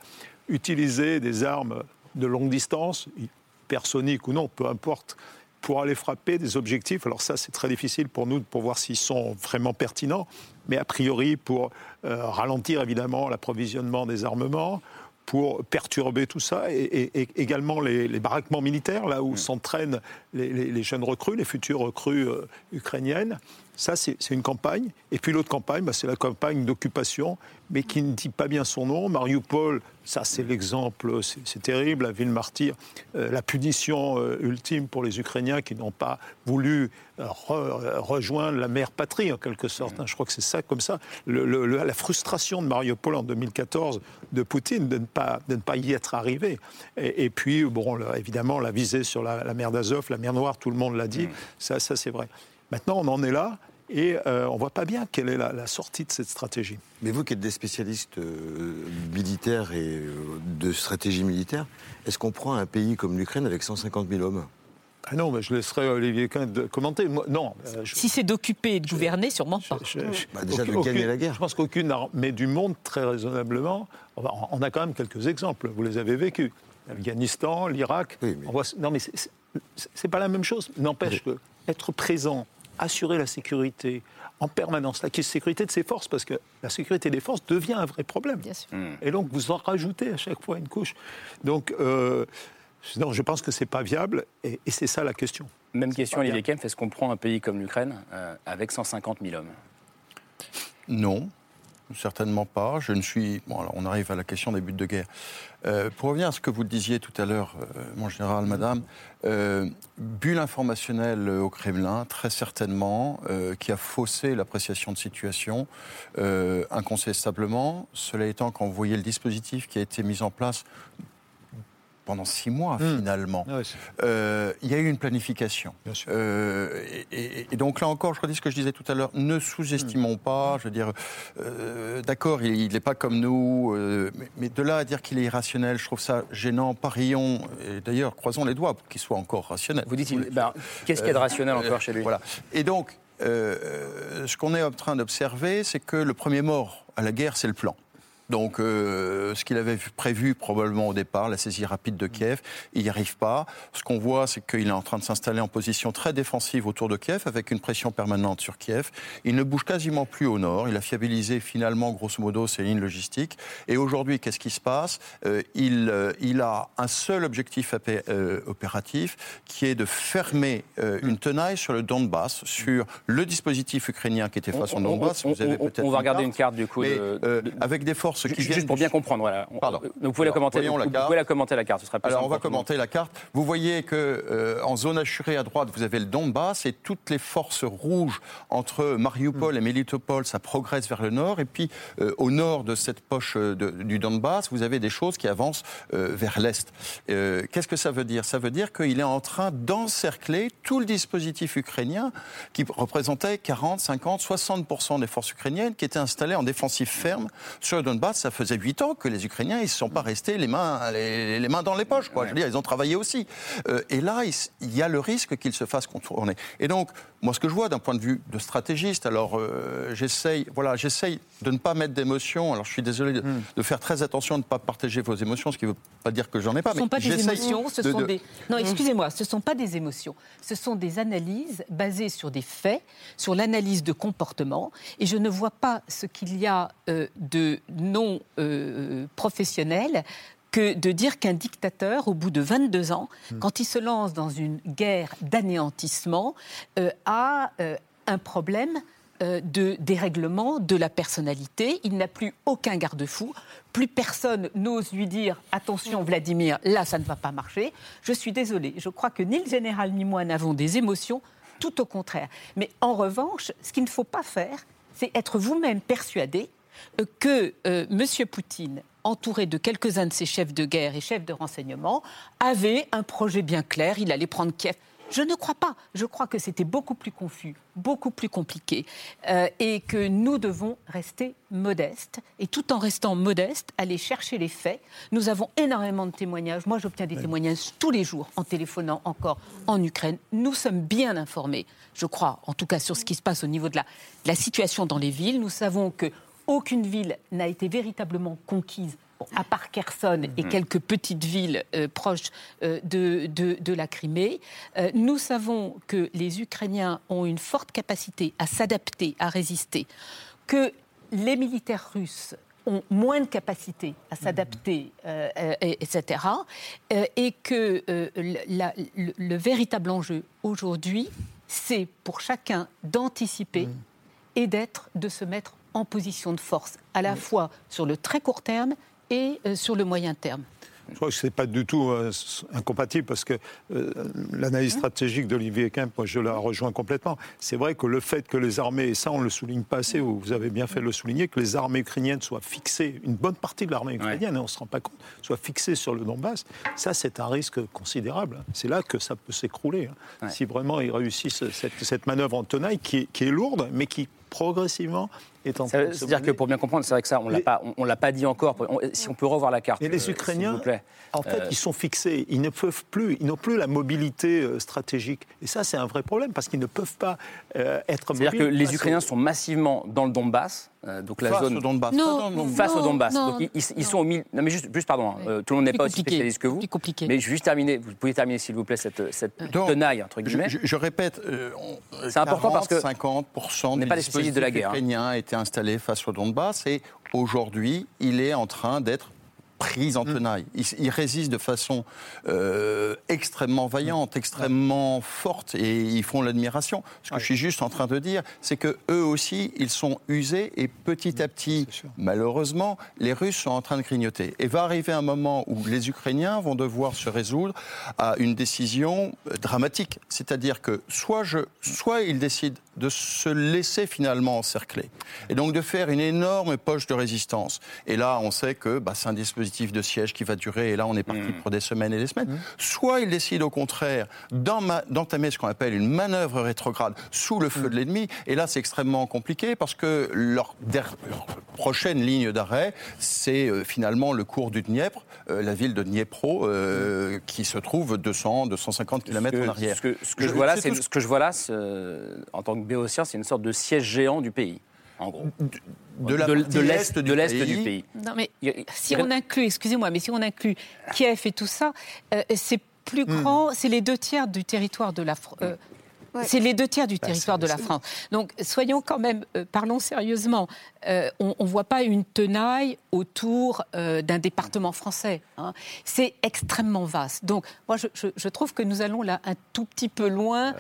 utiliser des armes de longue distance, hypersoniques ou non, peu importe, pour aller frapper des objectifs. Alors ça, c'est très difficile pour nous pour voir s'ils sont vraiment pertinents, mais a priori pour euh, ralentir évidemment l'approvisionnement des armements, pour perturber tout ça, et, également les, baraquements militaires, là où mm. s'entraînent les, jeunes recrues, les futures recrues euh, ukrainiennes. Ça, c'est une campagne. Et puis l'autre campagne, bah, c'est la campagne d'occupation, mais qui ne dit pas bien son nom. Mariupol, ça c'est l'exemple, c'est terrible, la ville martyre, euh, la punition euh, ultime pour les Ukrainiens qui n'ont pas voulu euh, rejoindre la mère patrie, en quelque sorte. Hein. Je crois que c'est ça, comme ça. la frustration de Mariupol en 2014 de Poutine de ne pas, de ne pas y être arrivé. Et, puis, bon, évidemment, la visée sur la, mer d'Azov, la mer Noire, tout le monde l'a dit, ça, ça c'est vrai. Maintenant, on en est là. Et euh, on ne voit pas bien quelle est la, sortie de cette stratégie. Mais vous qui êtes des spécialistes euh, militaires et euh, de stratégie militaire, est-ce qu'on prend un pays comme l'Ukraine avec 150 000 hommes? Ah non, mais je laisserai Olivier de commenter. non. Si c'est d'occuper et de gouverner, sûrement pas. Bah, déjà de gagner la guerre. Je pense qu'aucune armée du monde, très raisonnablement, on a quand même quelques exemples. Vous les avez vécus. L'Afghanistan, l'Irak. Non, mais c'est pas la même chose. N'empêche que être présent, assurer la sécurité en permanence, la sécurité de ses forces, parce que la sécurité des forces devient un vrai problème. Et donc vous en rajoutez à chaque fois une couche. Donc euh, je pense que c'est pas viable, et, c'est ça la question. Même question, Olivier Kempf, est-ce qu'on prend un pays comme l'Ukraine euh, avec 150 000 hommes? Non. Certainement pas. Je ne suis. Bon, alors on arrive à la question des buts de guerre. Euh, pour revenir à ce que vous disiez tout à l'heure, euh, mon général, madame, euh, bulle informationnelle au Kremlin, très certainement, qui a faussé l'appréciation de situation incontestablement. Cela étant, quand vous voyez le dispositif qui a été mis en place pendant six mois hmm. finalement. Ah euh, il y a eu une planification. Euh, et, donc là encore, je redis ce que je disais tout à l'heure, ne sous-estimons hmm. pas, je veux dire, euh, d'accord, il n'est pas comme nous, mais, de là à dire qu'il est irrationnel, je trouve ça gênant, parions, et d'ailleurs, croisons les doigts pour qu'il soit encore rationnel. Vous dites, ben, qu'est-ce qu'il y a de rationnel encore chez lui Voilà. Et donc, ce qu'on est en train d'observer, c'est que le premier mort à la guerre, c'est le plan. Donc, euh, ce qu'il avait prévu probablement au départ, la saisie rapide de Kiev, il n'y arrive pas. Ce qu'on voit, c'est qu'il est en train de s'installer en position très défensive autour de Kiev, avec une pression permanente sur Kiev. Il ne bouge quasiment plus au nord. Il a fiabilisé finalement, grosso modo, ses lignes logistiques. Et aujourd'hui, qu'est-ce qui se passe? Euh, il, euh, il, a un seul objectif opératif, qui est de fermer une tenaille sur le Donbass, sur le dispositif ukrainien qui était face au Donbass. Vous avez peut-être on va regarder une carte du coup. avec des forces Juste pour bien comprendre, voilà. Pardon. vous pouvez, la commenter, vous, pouvez la commenter la carte, ce sera plus Alors on va commenter la carte. Vous voyez que euh, en zone assurée à droite, vous avez le Donbass et toutes les forces rouges entre Mariupol et Melitopol, ça progresse vers le nord. Et puis euh, au nord de cette poche euh, du Donbass, vous avez des choses qui avancent vers l'est. Qu'est-ce que ça veut dire? Ça veut dire qu'il est en train d'encercler tout le dispositif ukrainien qui représentait 40, 50, 60% des forces ukrainiennes qui étaient installées en défensive ferme sur le Donbass ça faisait huit ans que les Ukrainiens, ils ne se sont pas restés les mains, les, mains dans les poches. Quoi. Je veux dire, ils ont travaillé aussi. Euh, et là, il, y a le risque qu'ils se fassent contourner. Et donc, moi, ce que je vois d'un point de vue de stratégiste, alors euh, j'essaye, voilà, j'essaye de ne pas mettre d'émotions. Alors, je suis désolé de, faire très attention de ne pas partager vos émotions, ce qui ne veut pas dire que j'en ai pas. Ce ne sont pas des émotions, ce sont des. Non, excusez-moi, ce ne sont pas des émotions. Ce sont des analyses basées sur des faits, sur l'analyse de comportement. Et je ne vois pas ce qu'il y a euh, de non euh, professionnel que de dire qu'un dictateur, au bout de 22 ans, hmm. quand il se lance dans une guerre d'anéantissement, euh, a euh, un problème de dérèglement de la personnalité. Il n'a plus aucun garde-fou. Plus personne n'ose lui dire attention Vladimir, là ça ne va pas marcher. Je suis désolée, je crois que ni le général ni moi n'avons des émotions, tout au contraire. Mais en revanche, ce qu'il ne faut pas faire, c'est être vous-même persuadé que euh, M. Poutine, entouré de quelques-uns de ses chefs de guerre et chefs de renseignement, avait un projet bien clair. Il allait prendre Kiev. Je ne crois pas. Je crois que c'était beaucoup plus confus, beaucoup plus compliqué, euh, et que nous devons rester modestes, et tout en restant modestes, aller chercher les faits. Nous avons énormément de témoignages. Moi, j'obtiens des témoignages tous les jours en téléphonant encore en Ukraine. Nous sommes bien informés, je crois, en tout cas sur ce qui se passe au niveau de la, de la situation dans les villes. Nous savons que aucune ville n'a été véritablement conquise à part Kherson et mm. quelques petites villes euh, proches euh, de, de, la Crimée. Euh, nous savons que les Ukrainiens ont une forte capacité à s'adapter, à résister, que les militaires russes ont moins de capacité à s'adapter, mm. etc. et que le, véritable enjeu aujourd'hui, c'est pour chacun d'anticiper et d'être, de se mettre en position de force, à la fois sur le très court terme et euh, sur le moyen terme je crois que ce n'est pas du tout euh, incompatible parce que euh, l'analyse stratégique d'Olivier Kemp, moi je la rejoins complètement. C'est vrai que le fait que les armées, et ça on ne le souligne pas assez, vous avez bien fait de le souligner, que les armées ukrainiennes soient fixées, une bonne partie de l'armée ukrainienne, et on ne se rend pas compte, soit fixée sur le Donbass, ça c'est un risque considérable. C'est là que ça peut s'écrouler. Hein. Si vraiment ils réussissent cette, manœuvre en tenaille qui est lourde, mais qui progressivement c'est-à-dire que pour bien comprendre, c'est vrai que ça, on ne on, l'a pas dit encore. si on peut revoir la carte. Et les euh, Ukrainiens, en fait, euh, ils sont fixés. Ils ne peuvent plus, ils n'ont plus la mobilité euh, stratégique. Et ça, c'est un vrai problème parce qu'ils ne peuvent pas être C'est-à-dire que les Ukrainiens sont massivement dans le Donbass. Donc la face zone au Donbass. Non, face au Donbass. donc ils, sont au milieu. Non, mais juste, juste pardon. Hein, tout le monde n'est pas aussi spécialiste que vous. Compliqué. Mais juste terminer. Vous pouvez terminer, s'il vous plaît, cette, cette tenaille entre guillemets. Je, répète. c'est important parce que 50 des pas les de la guerre. Hein. Ukrainiens étaient installés face au Donbass et aujourd'hui, il est en train d'être prise en mm. tenaille. Ils, résistent de façon euh, extrêmement vaillante, extrêmement forte, et ils font l'admiration. Ce que je suis juste en train de dire, c'est que eux aussi, ils sont usés, et petit à petit, malheureusement, les Russes sont en train de grignoter. Et va arriver un moment où les Ukrainiens vont devoir se résoudre à une décision euh, dramatique, c'est-à-dire que soit, je, soit ils décident de se laisser finalement encercler, et donc de faire une énorme poche de résistance. Et là, on sait que bah, c'est un dispositif de siège qui va durer, et là on est parti mm. pour des semaines et des semaines. Mm. Soit ils décident au contraire d'entamer ce qu'on appelle une manœuvre rétrograde sous le feu mm. de l'ennemi, et là c'est extrêmement compliqué parce que leur, prochaine ligne d'arrêt, c'est euh, finalement le cours du Dniepr, euh, la ville de Dniepro, euh, qui se trouve 200, 250 km en arrière. Ce que, ce que je, vois là, c'est ce que je vois là, en tant que béotien, c'est une sorte de siège géant du pays en gros. De, l'est de l'est du, pays. Non, mais si on inclut, excusez-moi, mais si on inclut Kiev et tout ça, euh, c'est plus hmm. grand, c'est les deux tiers du territoire de la France. C'est les deux tiers du bah, territoire de la France. Donc soyons quand même, euh, parlons sérieusement. Euh, on ne voit pas une tenaille autour euh, d'un département français. Hein. C'est extrêmement vaste. Donc moi, je, trouve que nous allons là un tout petit peu loin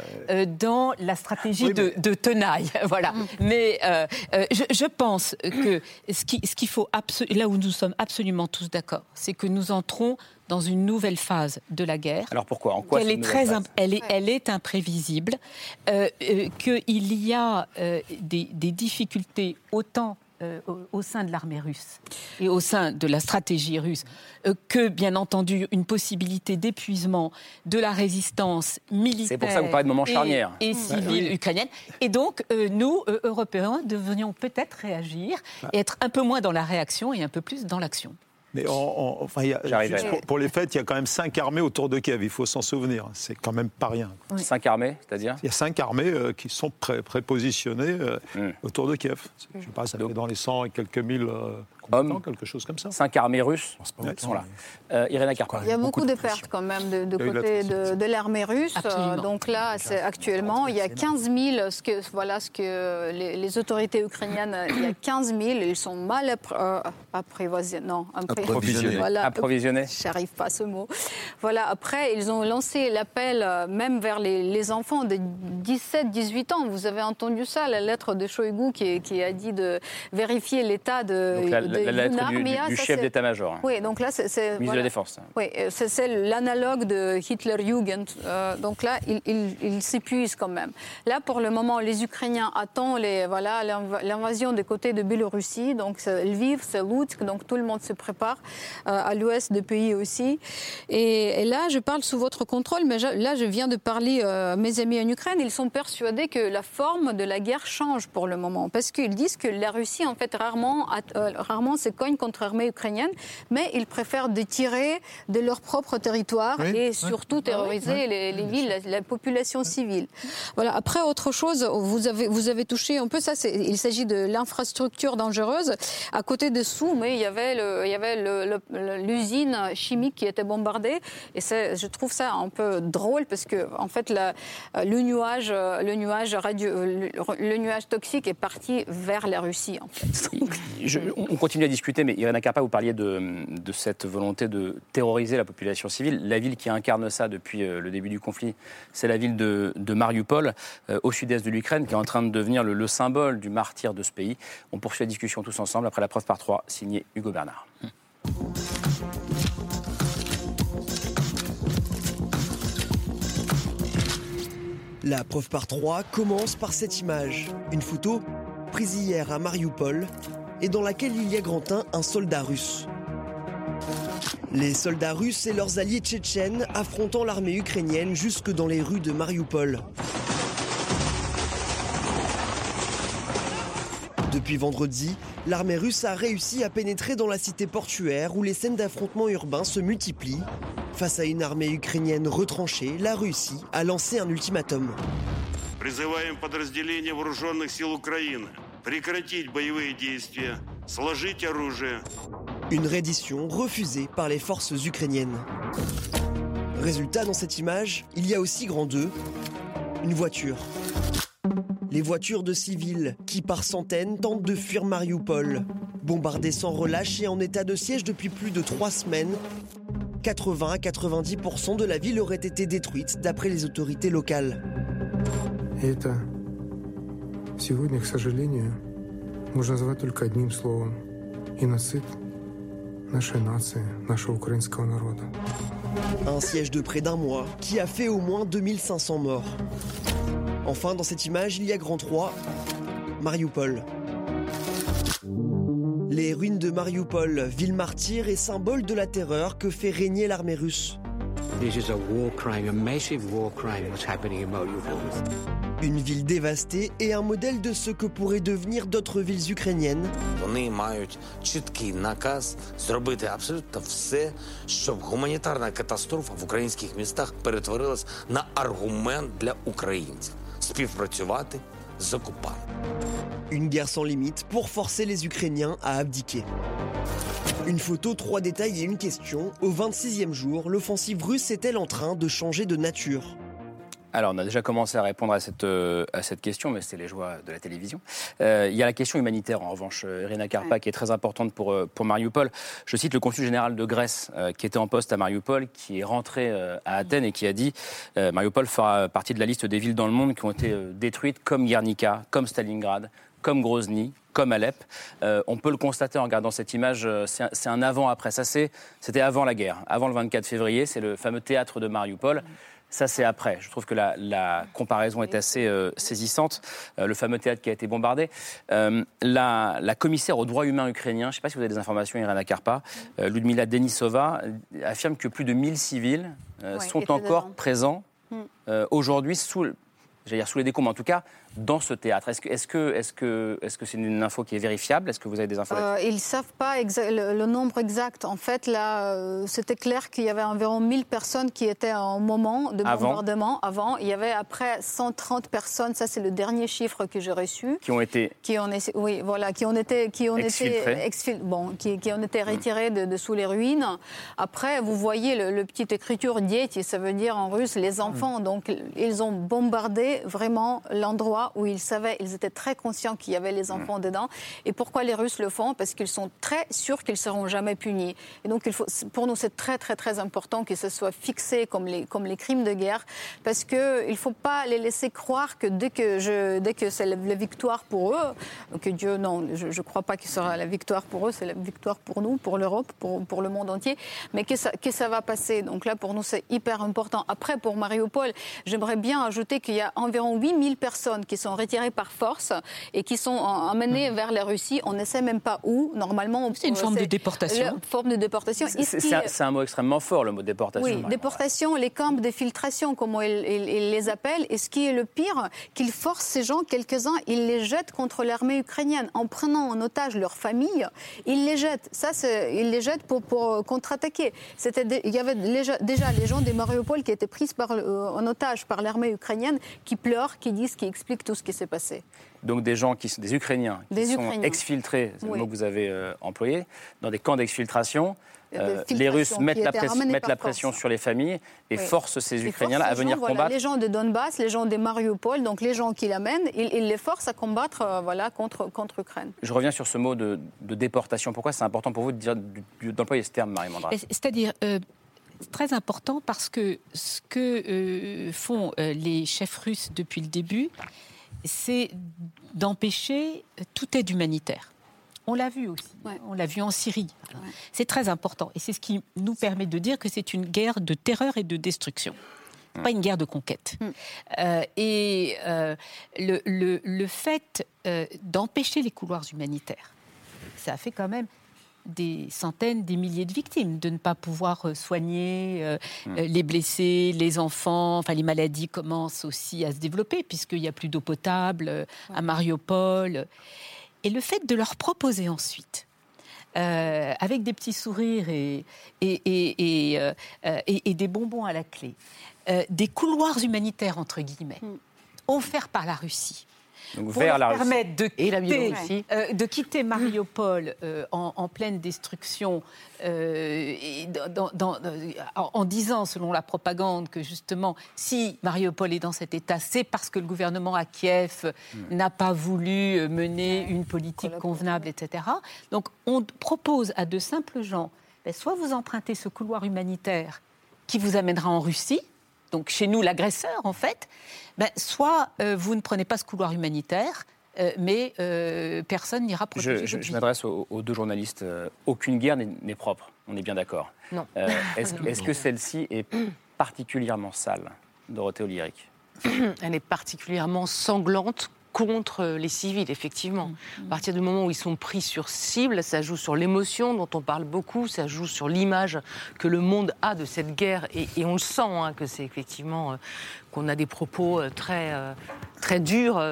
dans la stratégie de, tenaille. [laughs] voilà. Mm. Mais je, pense que ce qu'il ce qu'il faut, là où nous sommes absolument tous d'accord, c'est que nous entrons dans une nouvelle phase de la guerre. Alors pourquoi? En quoi elle est très, elle est, elle est imprévisible. Euh, euh, Qu'il y a euh, des, des, difficultés autant euh, au, sein de l'armée russe et au sein de la stratégie russe que, bien entendu, une possibilité d'épuisement de la résistance militaire. C'est pour ça que vous parlez de moment charnière. Et, civile ukrainienne. Et donc, nous, Européens, devrions peut-être réagir et être un peu moins dans la réaction et un peu plus dans l'action. Mais enfin, pour, les fêtes, il y a quand même cinq armées autour de Kiev, il faut s'en souvenir. C'est quand même pas rien. Cinq armées, c'est-à-dire Il y a cinq armées euh, qui sont prépositionnées euh, hmm. autour de Kiev. Je sais pas, ça fait dans les 100 et quelques mille euh, hommes, quelque chose comme ça. Cinq armées russes sont là. Euh, Irina Il y a beaucoup, de, pertes quand même de, côté de, l'armée russe. Donc là, actuellement, il y a 15 000, ce que, voilà ce que les, autorités ukrainiennes, il y a 15 000, ils sont mal apprivoisés. Non, approvisionner. Voilà. Approvisionner. J'arrive pas à ce mot. Voilà. Après, ils ont lancé l'appel euh, même vers les, enfants de 17-18 ans. Vous avez entendu ça, la lettre de Shoigu qui, a dit de vérifier l'état de, donc la, lettre du, chef d'état-major. Oui, donc là, c'est ministre de la Défense. Oui, c'est l'analogue de Hitler-Jugend. Euh, donc là, il, il, s'épuise quand même. Là, pour le moment, les Ukrainiens attendent les, voilà, l'invasion des côtés de Biélorussie. Donc, c'est Lviv, c'est Lutsk. Donc, tout le monde se prépare euh, à l'ouest du pays aussi. Et, là, je parle sous votre contrôle, mais là, je viens de parler à euh, mes amis en Ukraine. Ils sont persuadés que la forme de la guerre change pour le moment. Parce qu'ils disent que la Russie, en fait, rarement, rarement se cogne contre l'armée ukrainienne, mais ils préfèrent détirer de leur propre territoire et surtout terroriser les, les, villes, la, population civile. Voilà. Après, autre chose, vous avez, vous avez touché un peu ça, il s'agit de l'infrastructure dangereuse. À côté de Sous, mais il y avait, le, il y avait l'usine chimique qui était bombardée. Et je trouve ça un peu drôle parce que, en fait, le, nuage, le, nuage radio, le, nuage toxique est parti vers la Russie. [laughs] On continue à discuter, mais Irina Karpa, vous parliez de, cette volonté de terroriser la population civile. La ville qui incarne ça depuis euh, le début du conflit, c'est la ville de, de Mariupol, euh, au sud-est de l'Ukraine, qui est en train de devenir le, symbole du martyr de ce pays. On poursuit la discussion tous ensemble après la preuve par trois, signée Hugo Bernard. La preuve par trois commence par cette image. Une photo prise hier à Mariupol et dans laquelle il y a Grantin, un soldat russe. Les soldats russes et leurs alliés tchétchènes affrontant l'armée ukrainienne jusque dans les rues de Mariupol. Depuis vendredi, l'armée russe a réussi à pénétrer dans la cité portuaire où les scènes d'affrontements urbains se multiplient. Face à une armée ukrainienne retranchée, la Russie a lancé un ultimatum. Une reddition refusée par les forces ukrainiennes. Résultat, dans cette image, il y a aussi grand deux, une voiture. Les voitures de civils qui, par centaines, tentent de fuir Mariupol. Bombardées sans relâche et en état de siège depuis plus de trois semaines, 80 à 90% de la ville aurait été détruite d'après les autorités locales. Сегодня, к сожалению, можно назвать только одним словом – геноцид нашей нации, нашего украинского народа. Un siège de près d'un mois qui a fait au moins 2500 morts. Enfin, dans cette image, il y a Grand 3, Mariupol. Les ruines de Mariupol, ville martyre et symbole de la terreur que fait régner l'armée russe. Une ville dévastée et un modèle de ce que pourraient devenir d'autres villes ukrainiennes. Вони мають чіткий наказ зробити абсолютно все, щоб гуманітарна катастрофа в українських містах перетворилась на аргумент для українців співпрацювати з окупантом. Une guerre sans limite pour forcer les Ukrainiens à abdiquer. Une photo, trois détails et une question. Au 26e jour, l'offensive russe est-elle en train de changer de nature Alors, on a déjà commencé à répondre à cette, euh, à cette question, mais c'est les joies de la télévision. Euh, il y a la question humanitaire, en revanche, euh, Irina Karpa, qui est très importante pour, pour Mariupol. Je cite le consul général de Grèce, qui était en poste à Mariupol, qui est rentré à Athènes et qui a dit Mariupol fera partie de la liste des villes dans le monde qui ont été détruites, comme Guernica, comme Stalingrad, comme Grozny, comme Alep. on peut le constater en regardant cette image, c'est un, avant-après. Ça, c'était avant la guerre, avant le 24 février. C'est le fameux théâtre de Mariupol. Ça, c'est après. Je trouve que la, comparaison est assez euh, saisissante. Euh, le fameux théâtre qui a été bombardé. Euh, la, commissaire aux droits humains ukrainiens, je ne sais pas si vous avez des informations, Irina Karpa, Ludmila Denisova, affirme que plus de 1000 civils sont encore présents mm. aujourd'hui sous, dire sous les décombres, en tout cas dans ce théâtre. Est-ce que est-ce que est-ce que est-ce que c'est une info qui est vérifiable? Est-ce que vous avez des infos euh, Ils savent pas le, nombre exact. En fait, là, euh, c'était clair qu'il y avait environ 1000 personnes qui étaient en moment de bombardement avant. Il y avait après 130 personnes. Ça, c'est le dernier chiffre que j'ai reçu. Qui ont été qui ont oui voilà qui ont été qui ont été bon qui, qui, ont été hmm. retirés de, sous les ruines. Après, vous voyez le, petit écriture dieti, ça veut dire en russe les enfants. Hmm. Donc, ils ont bombardé vraiment l'endroit où ils savaient, ils étaient très conscients qu'il y avait les enfants dedans. Et pourquoi les Russes le font? Parce qu'ils sont très sûrs qu'ils seront jamais punis. Et donc, il faut, pour nous, c'est très, très, très important que ce soit fixé comme les, comme les crimes de guerre, parce qu'il ne faut pas les laisser croire que dès que, je, dès que c'est la, victoire pour eux, que Dieu, non, je ne crois pas que ce sera la victoire pour eux, c'est la victoire pour nous, pour l'Europe, pour, pour le monde entier, mais que ça, que ça va passer. Donc là, pour nous, c'est hyper important. Après, pour Mariupol, j'aimerais bien ajouter qu'il y a environ 8000 personnes qui sont retirées par force et qui sont emmenées vers la Russie. On ne sait même pas où. Normalement, c'est une forme de déportation. forme de déportation. C'est un, mot extrêmement fort, le mot déportation. Oui, déportation, les camps de filtration, comme ils, les appellent. Et ce qui est le pire, qu'ils forcent ces gens, quelques-uns, ils les jettent contre l'armée ukrainienne en prenant en otage leur famille. Ils les jettent. Ça, ils les jettent pour, pour contre-attaquer. Il y avait déjà, les gens des Mariupol qui étaient pris par, euh, en otage par l'armée ukrainienne, qui pleurent, qui disent, qui expliquent tout ce qui s'est passé. Donc des gens qui sont des Ukrainiens qui sont exfiltrés, c'est le mot que vous avez euh, employé, dans des camps d'exfiltration. Euh, les Russes mettent, la, mettent la, pression sur les familles et forcent ces Ukrainiens-là à venir combattre. Les gens de Donbass, les gens de Mariupol, donc les gens qui l'amènent, ils, les forcent à combattre euh, voilà, contre, contre Ukraine. Je reviens sur ce mot de, déportation. Pourquoi c'est important pour vous d'employer ce terme, Marie-Mandra C'est-à-dire, c'est très important parce que ce que font les chefs russes depuis le début, c'est d'empêcher toute aide humanitaire. On l'a vu aussi, on l'a vu en Syrie. C'est très important et c'est ce qui nous permet de dire que c'est une guerre de terreur et de destruction pas une guerre de conquête. Mm. Euh, et euh, le, fait euh, d'empêcher les couloirs humanitaires, ça a fait quand même des centaines, des milliers de victimes, de ne pas pouvoir euh, soigner euh, hmm. euh, les blessés, les enfants. Enfin, les maladies commencent aussi à se développer puisqu'il n'y a plus d'eau potable à Mariupol. Et le fait de leur proposer ensuite, avec des petits sourires et, et, et, des bonbons à la clé, des couloirs humanitaires, entre guillemets, hmm. offerts par la Russie, donc vers la permettre de quitter, euh, de quitter Mariupol euh, en, pleine destruction, euh, et en, disant, selon la propagande, que justement, si Mariupol est dans cet état, c'est parce que le gouvernement à Kiev n'a pas voulu mener une politique convenable, etc. Donc, on propose à de simples gens, ben, soit vous empruntez ce couloir humanitaire qui vous amènera en Russie, donc chez nous l'agresseur en fait, ben, soit euh, vous ne prenez pas ce couloir humanitaire, euh, mais euh, personne n'ira protéger Je, je, m'adresse aux, deux journalistes. aucune guerre n'est propre, on est bien d'accord. Non. Est-ce que celle-ci est particulièrement sale, Dorothée Olyric Elle est particulièrement sanglante contre les civils, effectivement. Mm. À partir du moment où ils sont pris sur cible, ça joue sur l'émotion dont on parle beaucoup, ça joue sur l'image que le monde a de cette guerre, et, on le sent hein, que c'est effectivement euh, qu'on a des propos euh, très, euh, très durs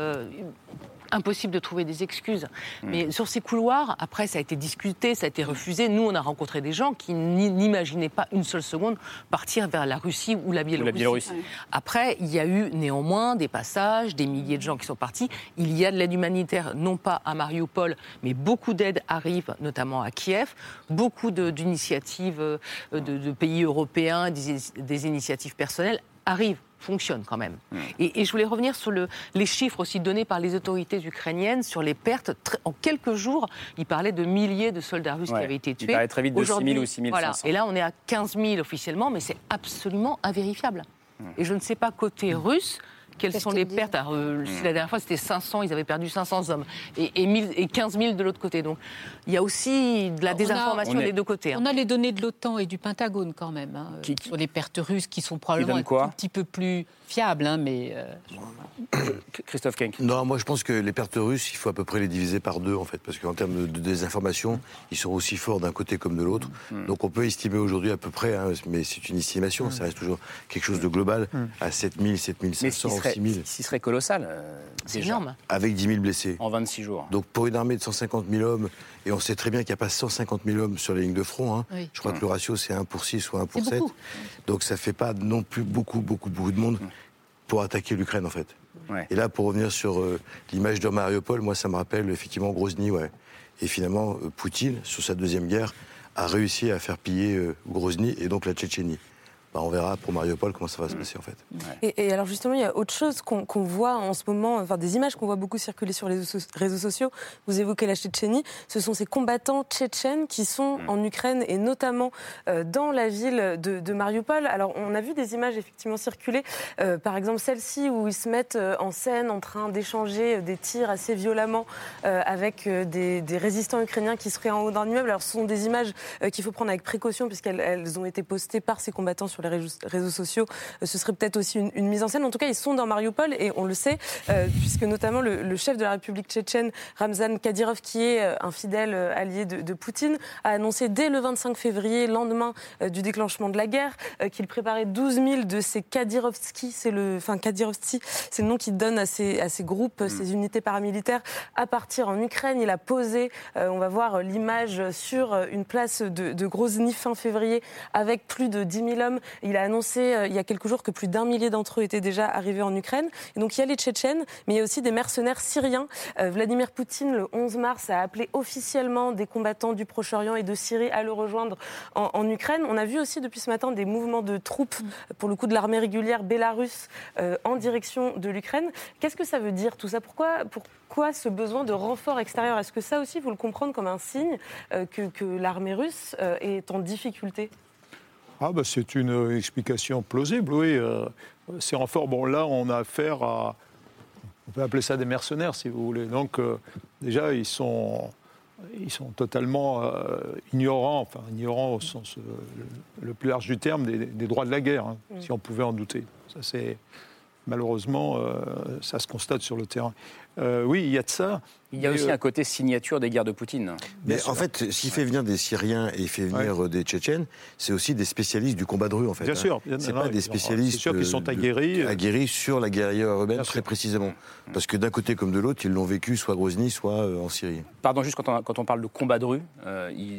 impossible de trouver des excuses. Mm. Mais sur ces couloirs, après, ça a été discuté, ça a été refusé. Nous, on a rencontré des gens qui n'imaginaient pas une seule seconde partir vers la Russie ou la Biélorussie. Après, il y a eu néanmoins des passages, des milliers de gens qui sont partis. Il y a de l'aide humanitaire, non pas à Mariupol, mais beaucoup d'aide arrive, notamment à Kiev. Beaucoup d'initiatives de, de, pays européens, des, des initiatives personnelles arrivent fonctionne quand même. Hmm. Et, je voulais revenir sur le, les chiffres aussi donnés par les autorités ukrainiennes sur les pertes. En quelques jours, ils parlaient de milliers de soldats russes qui avaient été tués. Il très vite de 6 000 ou 6 500. Voilà. Et là, on est à 15 000 officiellement, mais c'est absolument invérifiable. Hmm. Et je ne sais pas côté russe quelles sont les pertes euh, La dernière fois, c'était 500, ils avaient perdu 500 hommes, et, et, 15 000 de l'autre côté. Donc, il y a aussi de la désinformation des deux côtés. Hein. On a les données de l'OTAN et du Pentagone, quand même, hein, sur les pertes russes, qui sont probablement un petit peu plus hein, mais... Euh, [coughs] Christophe Kenk. Non, moi, je pense que les pertes russes, il faut à peu près les diviser par deux, en fait, parce qu'en termes de, désinformation, ils sont aussi forts d'un côté comme de l'autre. Mm. Donc, on peut estimer aujourd'hui à peu près, mais c'est une estimation, ça reste toujours quelque chose de global, mm. à 7 000, 7 500 ce qui serait colossal. Euh, c'est énorme. Avec 10 000 blessés. En 26 jours. Donc pour une armée de 150 000 hommes, et on sait très bien qu'il n'y a pas 150 000 hommes sur les lignes de front, hein. je crois que le ratio c'est 1 pour 6 ou 1 pour 7. Donc ça ne fait pas non plus beaucoup, beaucoup, beaucoup de monde pour attaquer l'Ukraine en fait. Et là, pour revenir sur euh, l'image de Mariupol, moi ça me rappelle effectivement Grozny, ouais. Et finalement, euh, Poutine, sur sa deuxième guerre, a réussi à faire piller Grozny et donc la Tchétchénie. Bah, on verra pour Mariupol comment ça va se passer en fait. Et, alors justement, il y a autre chose qu'on voit en ce moment, enfin des images qu'on voit beaucoup circuler sur les réseaux sociaux. Vous évoquez la Tchétchénie. Ce sont ces combattants tchétchènes qui sont mm. en Ukraine et notamment euh, dans la ville de, Mariupol. Alors on a vu des images effectivement circuler, euh, par exemple celle-ci où ils se mettent euh, en scène en train d'échanger des tirs assez violemment avec des, résistants ukrainiens qui seraient en haut d'un immeuble. Alors ce sont des images qu'il faut prendre avec précaution puisqu'elles ont été postées par ces combattants sur les réseaux sociaux, euh, ce serait peut-être aussi une, mise en scène. En tout cas, ils sont dans Mariupol et on le sait, euh, puisque notamment le, chef de la République tchétchène, Ramzan Kadyrov, qui est euh, un fidèle allié de, Poutine, a annoncé dès le 25 février, lendemain du déclenchement de la guerre, qu'il préparait 12 000 de ces Kadyrovski, c'est le, enfin Kadyrovski, c'est le nom qu'il donne à ces, à ces groupes, mm. ces unités paramilitaires, à partir en Ukraine. Il a posé, on va voir l'image sur une place de, de Grozny fin février, avec plus de 10 000 hommes il a annoncé euh, il y a quelques jours que plus d'un millier d'entre eux étaient déjà arrivés en Ukraine. Et donc il y a les Tchétchènes, mais il y a aussi des mercenaires syriens. Euh, Vladimir Poutine, le 11 mars, a appelé officiellement des combattants du Proche-Orient et de Syrie à le rejoindre en, Ukraine. On a vu aussi depuis ce matin des mouvements de troupes, pour le coup de l'armée régulière bélarusse, euh, en direction de l'Ukraine. Qu'est-ce que ça veut dire tout ça? Pourquoi, pourquoi ce besoin de renfort extérieur? Est-ce que ça aussi, vous le comprenez comme un signe que, que l'armée russe est en difficulté? Ah, bah, c'est une explication plausible, oui. Euh, c'est en fort. Bon, là, on a affaire à. On peut appeler ça des mercenaires, si vous voulez. Donc, euh, déjà, ils sont. Ils sont totalement euh, ignorants, enfin ignorants au sens le, plus large du terme, des, droits de la guerre, hein, mm. si on pouvait en douter. Ça, c'est malheureusement, ça se constate sur le terrain. Euh, oui, il y a de ça. Il y a aussi euh, un côté signature des guerres de Poutine. Mais en fait, s'il fait venir des Syriens et il fait venir des Tchétchènes, c'est aussi des spécialistes du combat de rue, en fait. Bien hein. sûr. C'est pas des spécialistes. sûr qu'ils sont aguerris. aguerris sur la guérilla urbaine, très précisément. Parce que d'un côté comme de l'autre, ils l'ont vécu soit à Grozny, soit euh, en Syrie. Pardon, juste quand on, parle de combat de rue,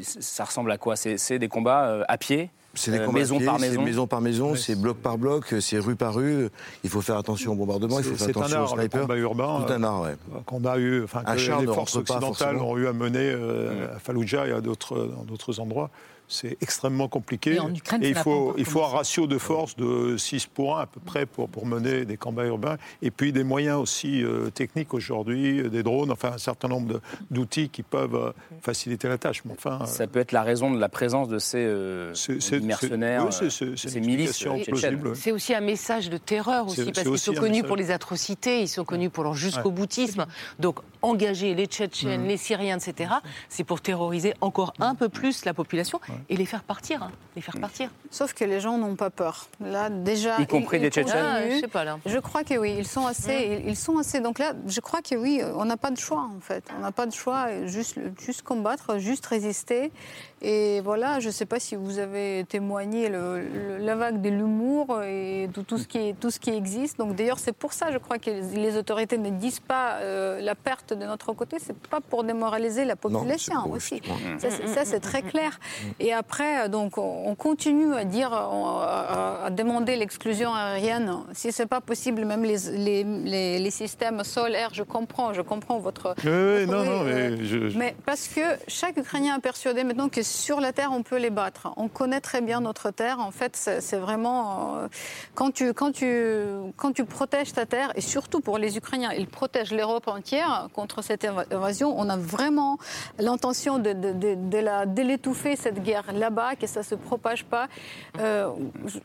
ça ressemble à quoi? C'est des combats à pied? C'est des maison, par maison? maison par maison, c'est bloc par bloc, c'est rue par rue. Il faut faire attention au bombardement, il faut faire attention au sniper. C'est urbain. Tout un art, ouais qu'on a eu, enfin, que les forces occidentales ont eu à mener euh, à Fallujah et à d'autres, dans d'autres endroits c'est extrêmement compliqué. Et, il, faut, il faut un ratio de force de 6 pour 1 à peu près pour, pour mener des combats urbains. Et puis des moyens aussi euh, techniques aujourd'hui, des drones, enfin un certain nombre d'outils qui peuvent euh, faciliter la tâche. Mais enfin, Ça peut être la raison de la présence de ces euh, mercenaires, ces milices C'est aussi un message de terreur aussi, parce qu'ils sont connus pour les atrocités, ils sont connus pour leur jusqu'au boutisme. Donc engager les Tchétchènes, mmh. les Syriens, etc., c'est pour terroriser encore un peu plus la population et les faire partir, hein, les faire partir. Sauf que les gens n'ont pas peur. Là, déjà, y compris des Tchétchènes. Ah, je sais pas là. Je crois que oui, ils sont assez, ils sont assez. Donc là, je crois que oui, on n'a pas de choix en fait. On n'a pas de choix, juste, juste combattre, juste résister. Et voilà, je ne sais pas si vous avez témoigné le, la vague de l'humour et de tout ce qui, tout ce qui existe. Donc d'ailleurs, c'est pour ça, je crois que les autorités ne disent pas euh, la perte de notre côté. C'est pas pour démoraliser la population aussi. Ça, c'est très clair. Et après, donc, on continue à dire, à, demander l'exclusion aérienne. Si c'est pas possible, même les, les, les, systèmes sol-air, je comprends, je comprends votre. Oui, oui, non, non, mais, euh, je... mais parce que chaque Ukrainien est persuadé maintenant que sur la terre, on peut les battre. On connaît très bien notre terre. En fait, c'est vraiment euh, quand tu quand tu quand tu protèges ta terre et surtout pour les Ukrainiens, ils protègent l'Europe entière contre cette invasion. On a vraiment l'intention de, de, de, la de l'étouffer cette guerre là-bas, que ça se propage pas. Euh,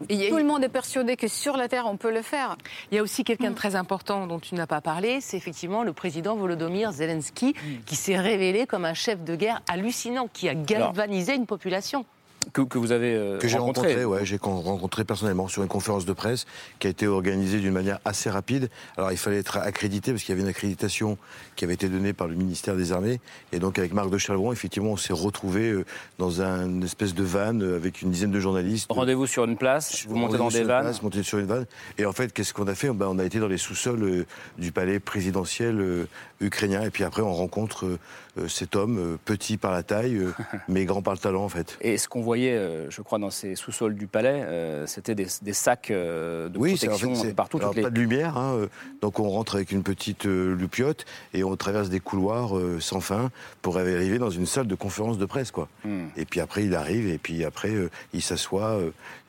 tout le monde est persuadé que sur la terre, on peut le faire. Il y a aussi quelqu'un de très important dont tu n'as pas parlé, c'est effectivement le président Volodymyr Zelensky, qui s'est révélé comme un chef de guerre hallucinant, qui a galvanisé une population que, vous avez euh, que j'ai rencontré, ouais, j'ai rencontré personnellement sur une conférence de presse qui a été organisée d'une manière assez rapide. Alors il fallait être accrédité parce qu'il y avait une accréditation qui avait été donnée par le ministère des Armées et donc avec Marc de Chalbron, effectivement, on s'est retrouvé euh, dans une espèce de van euh, avec une dizaine de journalistes. Rendez-vous sur une place, vous montez dans des vannes. montez sur une vanne. Et en fait, qu'est-ce qu'on a fait? Ben, On a été dans les sous-sols du palais présidentiel ukrainien et puis après on rencontre cet homme petit par la taille [laughs] mais grand par le talent en fait. Et ce qu'on voyait, je crois, dans ces sous-sols du palais, c'était des, sacs de protection en partout. Alors, pas de lumière, hein, donc on rentre avec une petite loupiote et on traverse des couloirs sans fin pour arriver dans une salle de conférence de presse, quoi. Hmm. Et puis après, il arrive et puis après, il s'assoit.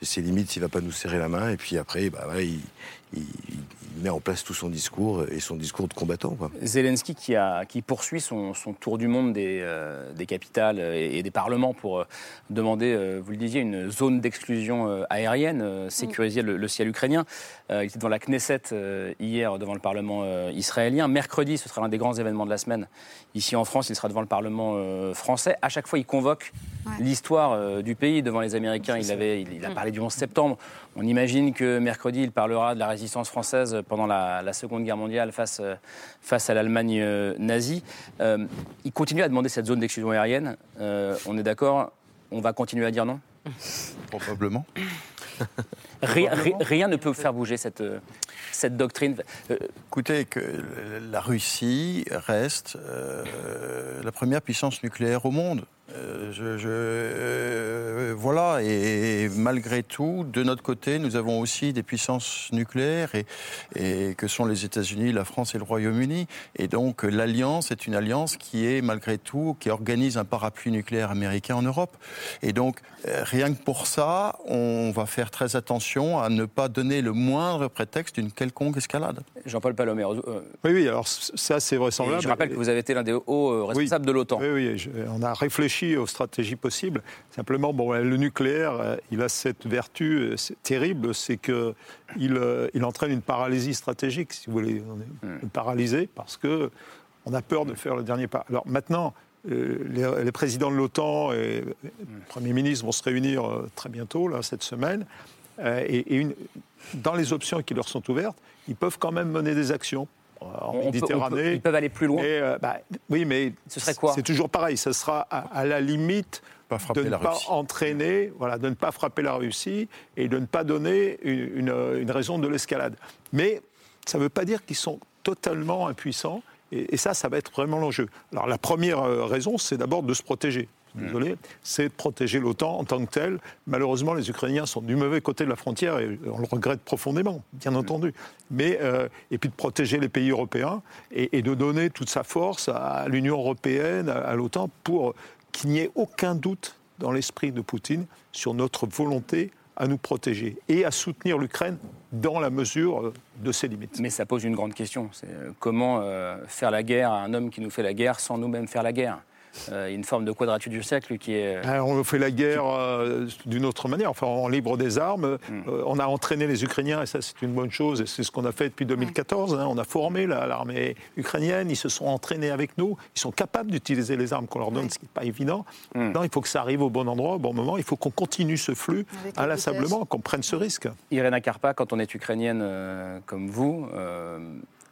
c'est limite s'il va pas nous serrer la main et puis après, bah, il, il, met en place tout son discours et son discours de combattant. Zelensky qui, a, qui poursuit son, tour du monde des, euh, des capitales et, des parlements pour euh, demander, euh, vous le disiez, une zone d'exclusion aérienne, sécuriser le, ciel ukrainien. il était devant la Knesset hier, devant le Parlement israélien. Mercredi, ce sera l'un des grands événements de la semaine. Ici en France, il sera devant le Parlement français. À chaque fois, il convoque l'histoire du pays devant les Américains. Il, avait, il, a parlé du 11 septembre. On imagine que mercredi, il parlera de la résistance française pendant la, Seconde Guerre mondiale face, euh, face à l'Allemagne euh, nazie. Euh, il continue à demander cette zone d'exclusion aérienne. on est d'accord? On va continuer à dire non? Probablement. [laughs] rien, ne peut faire bouger cette, cette doctrine. Écoutez, que la Russie reste la première puissance nucléaire au monde. Euh, je, euh, voilà, et, malgré tout, de notre côté, nous avons aussi des puissances nucléaires, et, et que sont les États-Unis, la France et le Royaume-Uni. Et donc, l'alliance est une alliance qui est, malgré tout, qui organise un parapluie nucléaire américain en Europe. Et donc, euh, rien que pour ça, on va faire très attention à ne pas donner le moindre prétexte d'une quelconque escalade. Jean-Paul Palomer. Oui, oui, alors ça, c'est vraisemblable. je rappelle que vous avez été l'un des hauts responsables de l'OTAN. Oui, oui, on a réfléchi aux stratégies possibles. Simplement, bon, le nucléaire, euh, il a cette vertu euh, terrible, c'est qu'il euh, il entraîne une paralysie stratégique, si vous voulez. On est hmm. paralysé parce que on a peur de faire le dernier pas. Alors maintenant, les, présidents de l'OTAN et le Premier ministre vont se réunir très bientôt, là, cette semaine. et, une, dans les options qui leur sont ouvertes, ils peuvent quand même mener des actions en Méditerranée. ils peuvent aller plus loin. Euh, bah, oui, mais ce serait quoi C'est toujours pareil. Ce sera à, la limite de ne pas entraîner, voilà, de ne pas frapper la Russie et de ne pas donner une, une, raison de l'escalade. Mais ça ne veut pas dire qu'ils sont totalement impuissants. Et, et ça, ça va être vraiment l'enjeu. Alors la première euh, raison, c'est d'abord de se protéger. C'est de protéger l'OTAN en tant que tel. Malheureusement, les Ukrainiens sont du mauvais côté de la frontière et on le regrette profondément, bien entendu. Mais, euh, et puis de protéger les pays européens et, de donner toute sa force à l'Union européenne, à, l'OTAN, pour qu'il n'y ait aucun doute dans l'esprit de Poutine sur notre volonté à nous protéger et à soutenir l'Ukraine dans la mesure euh, de ses limites. Mais ça pose une grande question. Euh, comment faire la guerre à un homme qui nous fait la guerre sans nous-mêmes faire la guerre? Euh, une forme de quadrature du cercle qui est... Euh, on fait la guerre euh, d'une autre manière, enfin en libre des armes. Hmm. on a entraîné les Ukrainiens, et ça c'est une bonne chose, et c'est ce qu'on a fait depuis 2014. Hein. on a formé l'armée ukrainienne, ils se sont entraînés avec nous, ils sont capables d'utiliser les armes qu'on leur donne, ce qui n'est pas évident. Hmm. il faut que ça arrive au bon endroit, au bon moment, il faut qu'on continue ce flux inlassablement, qu'on prenne ce risque. Irena Karpa, quand on est ukrainienne comme vous,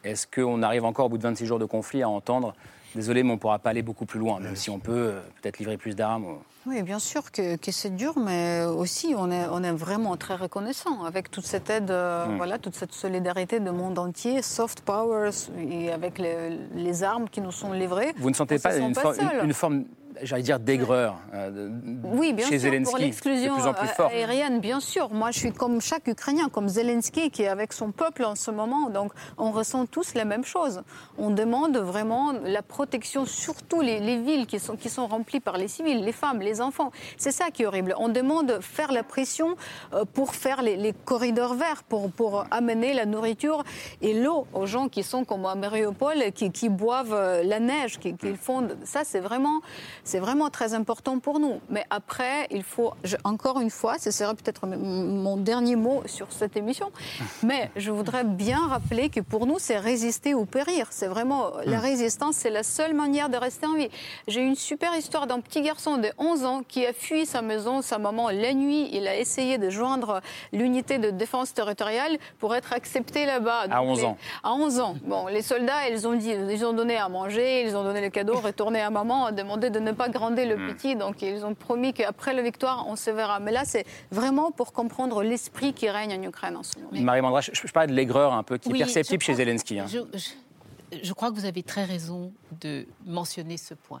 est-ce qu'on arrive encore au bout de 26 jours de conflit à entendre Désolé, mais on ne pourra pas aller beaucoup plus loin, même si on peut euh, peut-être livrer plus d'armes. Oui, bien sûr que, c'est dur, mais aussi on est, on est vraiment très reconnaissant avec toute cette aide, euh, mm. voilà, toute cette solidarité du monde entier, soft powers, et avec les, armes qui nous sont livrées. Vous ne sentez pas, une, une, forme j'allais dire, d'aigreur euh, oui, bien chez sûr, Zelensky. Pour l'exclusion aérienne, bien sûr. Moi, je suis comme chaque Ukrainien, comme Zelensky, qui est avec son peuple en ce moment. Donc, on ressent tous la même chose. On demande vraiment la protection, surtout les, villes qui sont, qui sont remplies par les civils, les femmes, les enfants. C'est ça qui est horrible. On demande faire la pression euh, pour faire les, corridors verts, pour, pour amener la nourriture et l'eau aux gens qui sont comme à Mariupol, qui, qui boivent euh, la neige, qui, qui font. Ça, c'est vraiment c'est vraiment très important pour nous. Mais après, il faut, encore une fois, ce sera peut-être mon dernier mot sur cette émission, [laughs] mais je voudrais bien rappeler que pour nous, c'est résister ou périr. C'est vraiment, la hmm. résistance, c'est la seule manière de rester en vie. J'ai une super histoire d'un petit garçon de 11 ans qui a fui sa maison, sa maman, la nuit. Il a essayé de joindre l'unité de défense territoriale pour être accepté là-bas. À 11 ans. À 11 ans. [laughs] Bon, les soldats, ils ont dit, ils ont donné à manger, ils ont donné les cadeaux, retourné à maman, demandé de ne pas grandir le hmm. petit, donc ils ont promis qu'après la victoire, on se verra. Mais là, c'est vraiment pour comprendre l'esprit qui règne en Ukraine en ce moment. Marie Mandra, je, je parlais de l'aigreur un peu qui est perceptible chez Zelensky. Hein. Je, crois que vous avez très raison de mentionner ce point.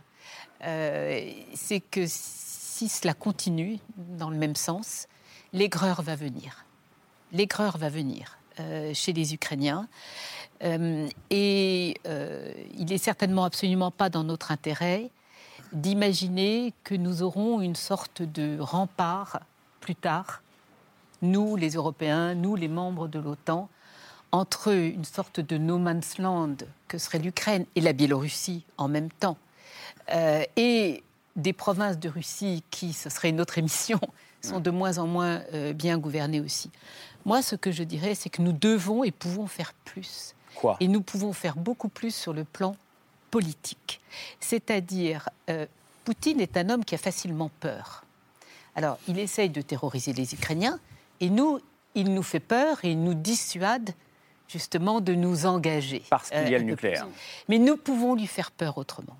Euh, c'est que si cela continue dans le même sens, l'aigreur va venir. L'aigreur va venir euh, chez les Ukrainiens. Euh, et euh, il n'est certainement absolument pas dans notre intérêt d'imaginer que nous aurons une sorte de rempart plus tard, nous les Européens, nous les membres de l'OTAN, entre une sorte de no man's land que serait l'Ukraine et la Biélorussie en même temps, et des provinces de Russie qui, ce serait une autre émission, [laughs] sont de moins en moins bien gouvernées aussi. Moi, ce que je dirais, c'est que nous devons et pouvons faire plus. Et nous pouvons faire beaucoup plus sur le plan politique. C'est-à-dire, euh, Poutine est un homme qui a facilement peur. Alors, il essaye de terroriser les Ukrainiens, et nous, il nous fait peur et il nous dissuade justement de nous engager. Parce qu'il y a le euh, nucléaire. Mais nous pouvons lui faire peur autrement.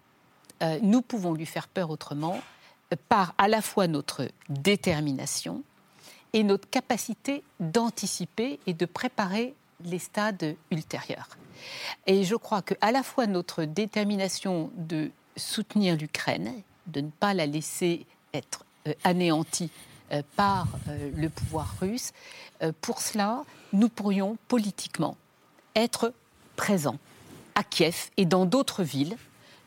Euh, nous pouvons lui faire peur autrement par à la fois notre détermination et notre capacité d'anticiper et de préparer les stades ultérieurs. Et je crois qu'à la fois notre détermination de soutenir l'Ukraine, de ne pas la laisser être euh, anéantie euh, par euh, le pouvoir russe, pour cela, nous pourrions politiquement être présents à Kiev et dans d'autres villes.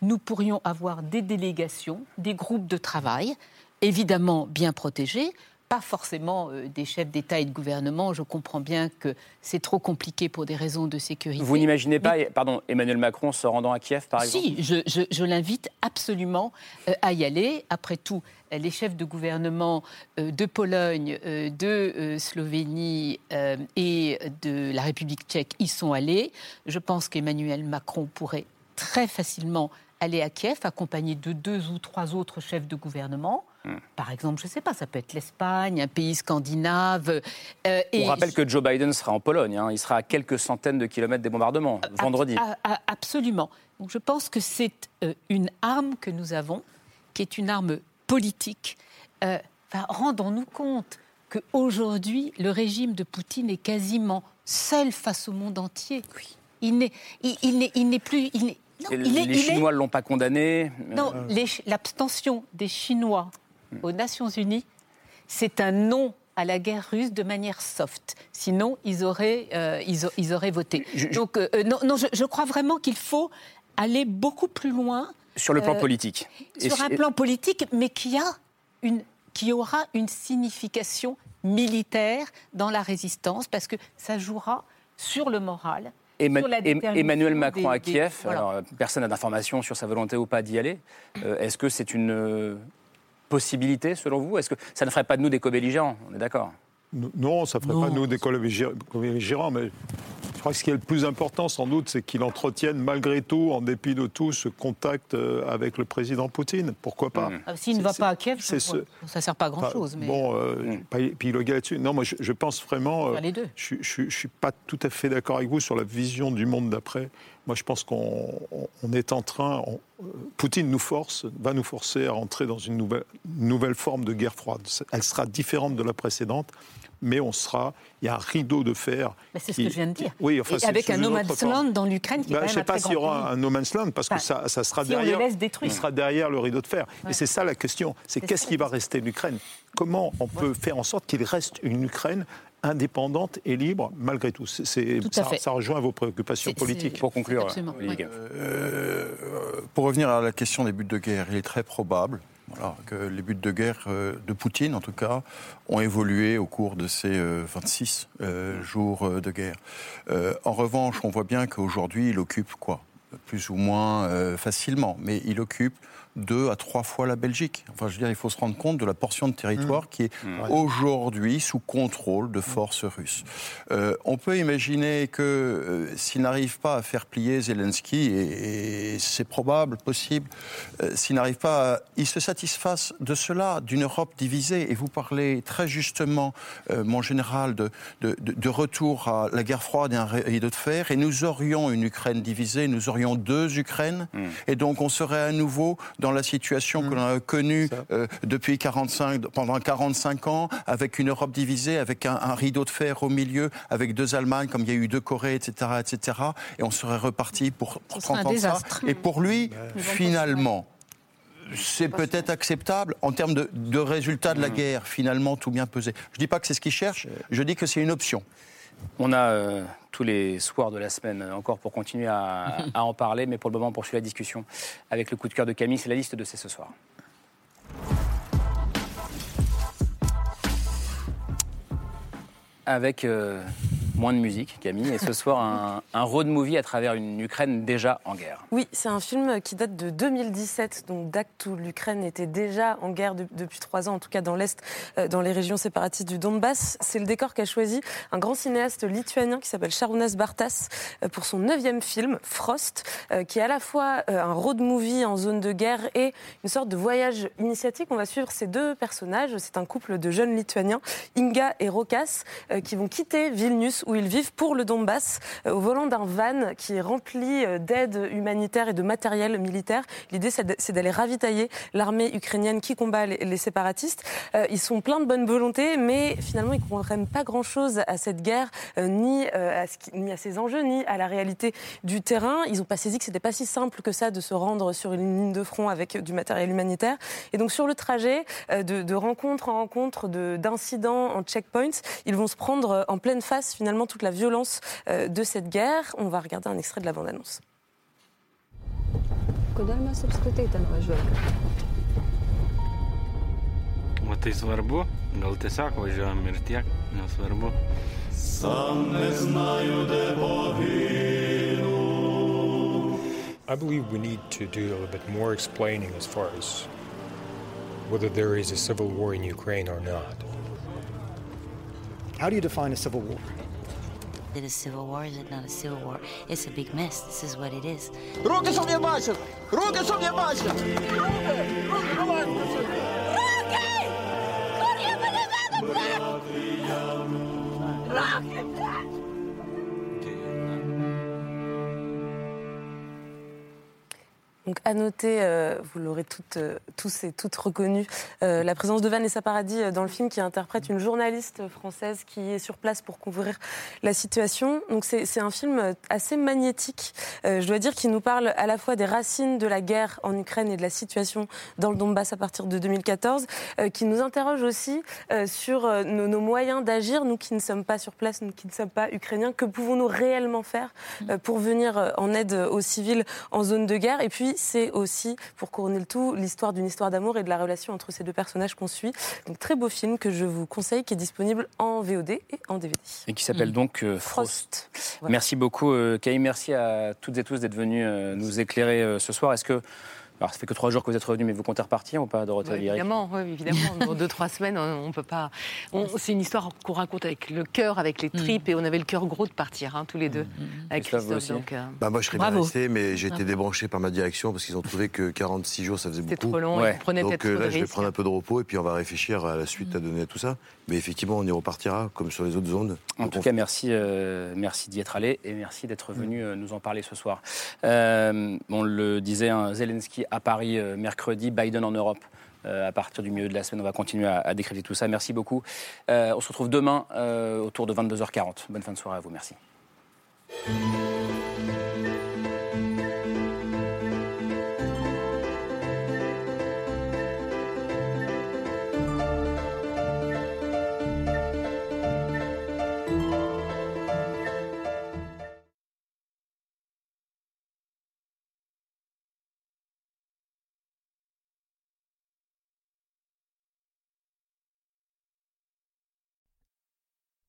Nous pourrions avoir des délégations, des groupes de travail, évidemment bien protégés, pas forcément euh, des chefs d'État et de gouvernement. Je comprends bien que c'est trop compliqué pour des raisons de sécurité. Vous n'imaginez pas, pardon, Emmanuel Macron se rendant à Kiev, par exemple? Si, je, l'invite absolument euh, à y aller. Après tout, les chefs de gouvernement euh, de Pologne, de Slovénie et de la République tchèque y sont allés. Je pense qu'Emmanuel Macron pourrait très facilement aller à Kiev, accompagné de deux ou trois autres chefs de gouvernement. Hmm. Par exemple, je ne sais pas, ça peut être l'Espagne, un pays scandinave. Euh, On rappelle que Joe Biden sera en Pologne. Hein. Il sera à quelques centaines de kilomètres des bombardements, vendredi. absolument. Donc je pense que c'est euh, une arme que nous avons, qui est une arme politique. Euh, rendons-nous compte qu'aujourd'hui, le régime de Poutine est quasiment seul face au monde entier. Oui. Il n'est il, il, plus. Il les Chinois ne l'ont pas condamné. Non, l'abstention des Chinois aux Nations Unies, c'est un non à la guerre russe de manière soft. Sinon, ils auraient, euh, ils, auraient voté. Donc, euh, euh, non, non je, crois vraiment qu'il faut aller beaucoup plus loin. Sur le plan politique. Sur un plan politique, mais qui, a une, qui aura une signification militaire dans la résistance, parce que ça jouera sur le moral, Emmanuel Macron à Kiev, alors, personne n'a d'informations sur sa volonté ou pas d'y aller. Euh, est-ce que c'est une possibilité selon vous? Est-ce que ça ne ferait pas de nous des co-belligérants? On est d'accord? Non, ça ne ferait pas de nous des co-belligérants, mais crois que ce qui est le plus important, sans doute, c'est qu'il entretienne malgré tout, en dépit de tout, ce contact euh, avec le président Poutine. Pourquoi pas ah, S'il ne va pas à Kiev, ça ne sert pas à grand-chose. Mais... Bon, euh, mm. puis le gars là-dessus. Non, moi, je, pense vraiment. Euh, les deux. Je ne suis pas tout à fait d'accord avec vous sur la vision du monde d'après. Moi, je pense qu'on est en train. Poutine nous force, va nous forcer à rentrer dans une nouvelle, nouvelle forme de guerre froide. Elle sera différente de la précédente mais on sera. Il y a un rideau de fer. C'est ce que je viens de dire. Oui, enfin, Et avec un no man's land dans l'Ukraine qui bah, Je ne sais pas s'il y aura un no man's land parce que ça, ça sera derrière. On le laisse détruire. Il sera derrière le rideau de fer. Et c'est ça la question. C'est qu'est-ce qui va rester l'Ukraine Comment on peut faire en sorte qu'il reste une Ukraine indépendante et libre malgré tout? C'est, ça, ça, rejoint vos préoccupations politiques. Pour conclure, euh, pour revenir à la question des buts de guerre, il est très probable que les buts de guerre euh, de Poutine, en tout cas, ont évolué au cours de ces 26 euh, euh, jours de guerre. en revanche, on voit bien qu'aujourd'hui, il occupe quoi? Plus ou moins facilement, mais il occupe deux à trois fois la Belgique. Enfin, je veux dire, il faut se rendre compte de la portion de territoire mmh. qui est mmh. aujourd'hui sous contrôle de forces russes. Euh, on peut imaginer que euh, s'il n'arrive pas à faire plier Zelensky, et, c'est probable, possible, euh, s'il n'arrive pas, à, il se satisfasse de cela, d'une Europe divisée. Et vous parlez très justement, mon général, de, de, de, retour à la guerre froide et un rideau de fer. Et nous aurions une Ukraine divisée, nous aurions deux Ukraines, mmh. et donc on serait à nouveau dans la situation que mmh. l'on a connue euh, depuis 45, pendant 45 ans, avec une Europe divisée, avec un, rideau de fer au milieu, avec deux Allemagnes, comme il y a eu deux Corées, etc., etc. Et on serait reparti pour, 30 ans ça. Et pour lui, finalement, c'est peut-être acceptable en termes de, résultats de la mmh. guerre, finalement, tout bien pesé. Je ne dis pas que c'est ce qu'ils cherchent, je dis que c'est une option. On a euh, tous les soirs de la semaine encore pour continuer à, [laughs] à, en parler, mais pour le moment, on poursuit la discussion avec le coup de cœur de Camille. C'est la liste de ces ce soir. Avec euh, moins de musique, Camille, et ce soir un, road movie à travers une Ukraine déjà en guerre. Oui, c'est un film qui date de 2017, donc d'acte où l'Ukraine était déjà en guerre depuis trois ans, en tout cas dans l'Est, euh, dans les régions séparatistes du Donbass. C'est le décor qu'a choisi un grand cinéaste lituanien qui s'appelle Sharunas Bartas euh, pour son neuvième film, Frost, euh, qui est à la fois un road movie en zone de guerre et une sorte de voyage initiatique. On va suivre ces deux personnages. C'est un couple de jeunes lituaniens, Inga et Rokas, qui vont quitter Vilnius ils vivent pour le Donbass euh, au volant d'un van qui est rempli euh, d'aide humanitaire et de matériel militaire. L'idée, c'est d'aller ravitailler l'armée ukrainienne qui combat les, séparatistes. Euh, ils sont pleins de bonne volonté, mais finalement, ils ne comprennent pas grand-chose à cette guerre, ni, à ses enjeux, ni à la réalité du terrain. Ils n'ont pas saisi que c'était pas si simple que ça de se rendre sur une ligne de front avec du matériel humanitaire. Et donc, sur le trajet, de, de rencontre en rencontre, d'incidents en checkpoints, ils vont se prendre en pleine face finalement toute la violence euh, de cette guerre. On va regarder un extrait de la bande-annonce. tai svarbu, gal tiesiog važiuojam ir tiek, nesvarbu. Sam neznaju depovinu. I believe we need to do a little bit more explaining as far as whether there is a civil war in Ukraine or not. How do you define a civil war? Is it a civil war? Is it not a civil war? It's a big mess. This is what it is. Руки, щоб я бачив! Руки, щоб я бачив! Руки! Руки, давай! Руки! Кур'я мене Руки! Donc à noter, euh, vous l'aurez toutes, euh, tous et toutes reconnu, euh, la présence de Vanessa Paradis dans le film qui interprète une journaliste française qui est sur place pour couvrir la situation. Donc c'est un film assez magnétique, je dois dire, qui nous parle à la fois des racines de la guerre en Ukraine et de la situation dans le Donbass à partir de 2014, qui nous interroge aussi sur nos, nos moyens d'agir, nous qui ne sommes pas sur place, nous qui ne sommes pas ukrainiens, que pouvons-nous réellement faire pour venir en aide aux civils en zone de guerre? Et puis c'est aussi, pour couronner le tout, l'histoire d'une histoire d'amour et de la relation entre ces deux personnages qu'on suit. Donc, très beau film que je vous conseille, qui est disponible en VOD et en DVD. Et qui s'appelle mm. donc euh, Frost. Merci beaucoup, euh, Merci à toutes et tous d'être venus euh, nous éclairer euh, ce soir. Est-ce que alors, ça fait que trois jours que vous êtes revenu, mais vous comptez repartir ou pas, Dorothée oui, Évidemment, oui, évidemment. Dans deux, trois semaines, on ne peut pas. C'est une histoire qu'on raconte avec le cœur, avec les mm. tripes, et on avait le cœur gros de partir, hein, tous les deux, mm, mm. avec Christophe. Donc, euh, bah, moi, je serais bien resté, mais j'ai été débranché par ma direction parce qu'ils ont trouvé que 46 jours, ça faisait beaucoup. C'était trop long, ouais. ils Donc euh, là, je vais prendre un peu de repos et puis on va réfléchir à la suite à donner à tout ça. Mais effectivement, on y repartira, comme sur les autres zones. En tout cas, merci, euh, merci d'y être allé et merci d'être venu nous en parler ce soir. on le disait, hein, Zelensky à Paris, mercredi, Biden en Europe. Euh, à partir du milieu de la semaine, on va continuer à, à décrypter tout ça. Merci beaucoup. Euh, on se retrouve demain euh, autour de 22h40. Bonne fin de soirée à vous. Merci.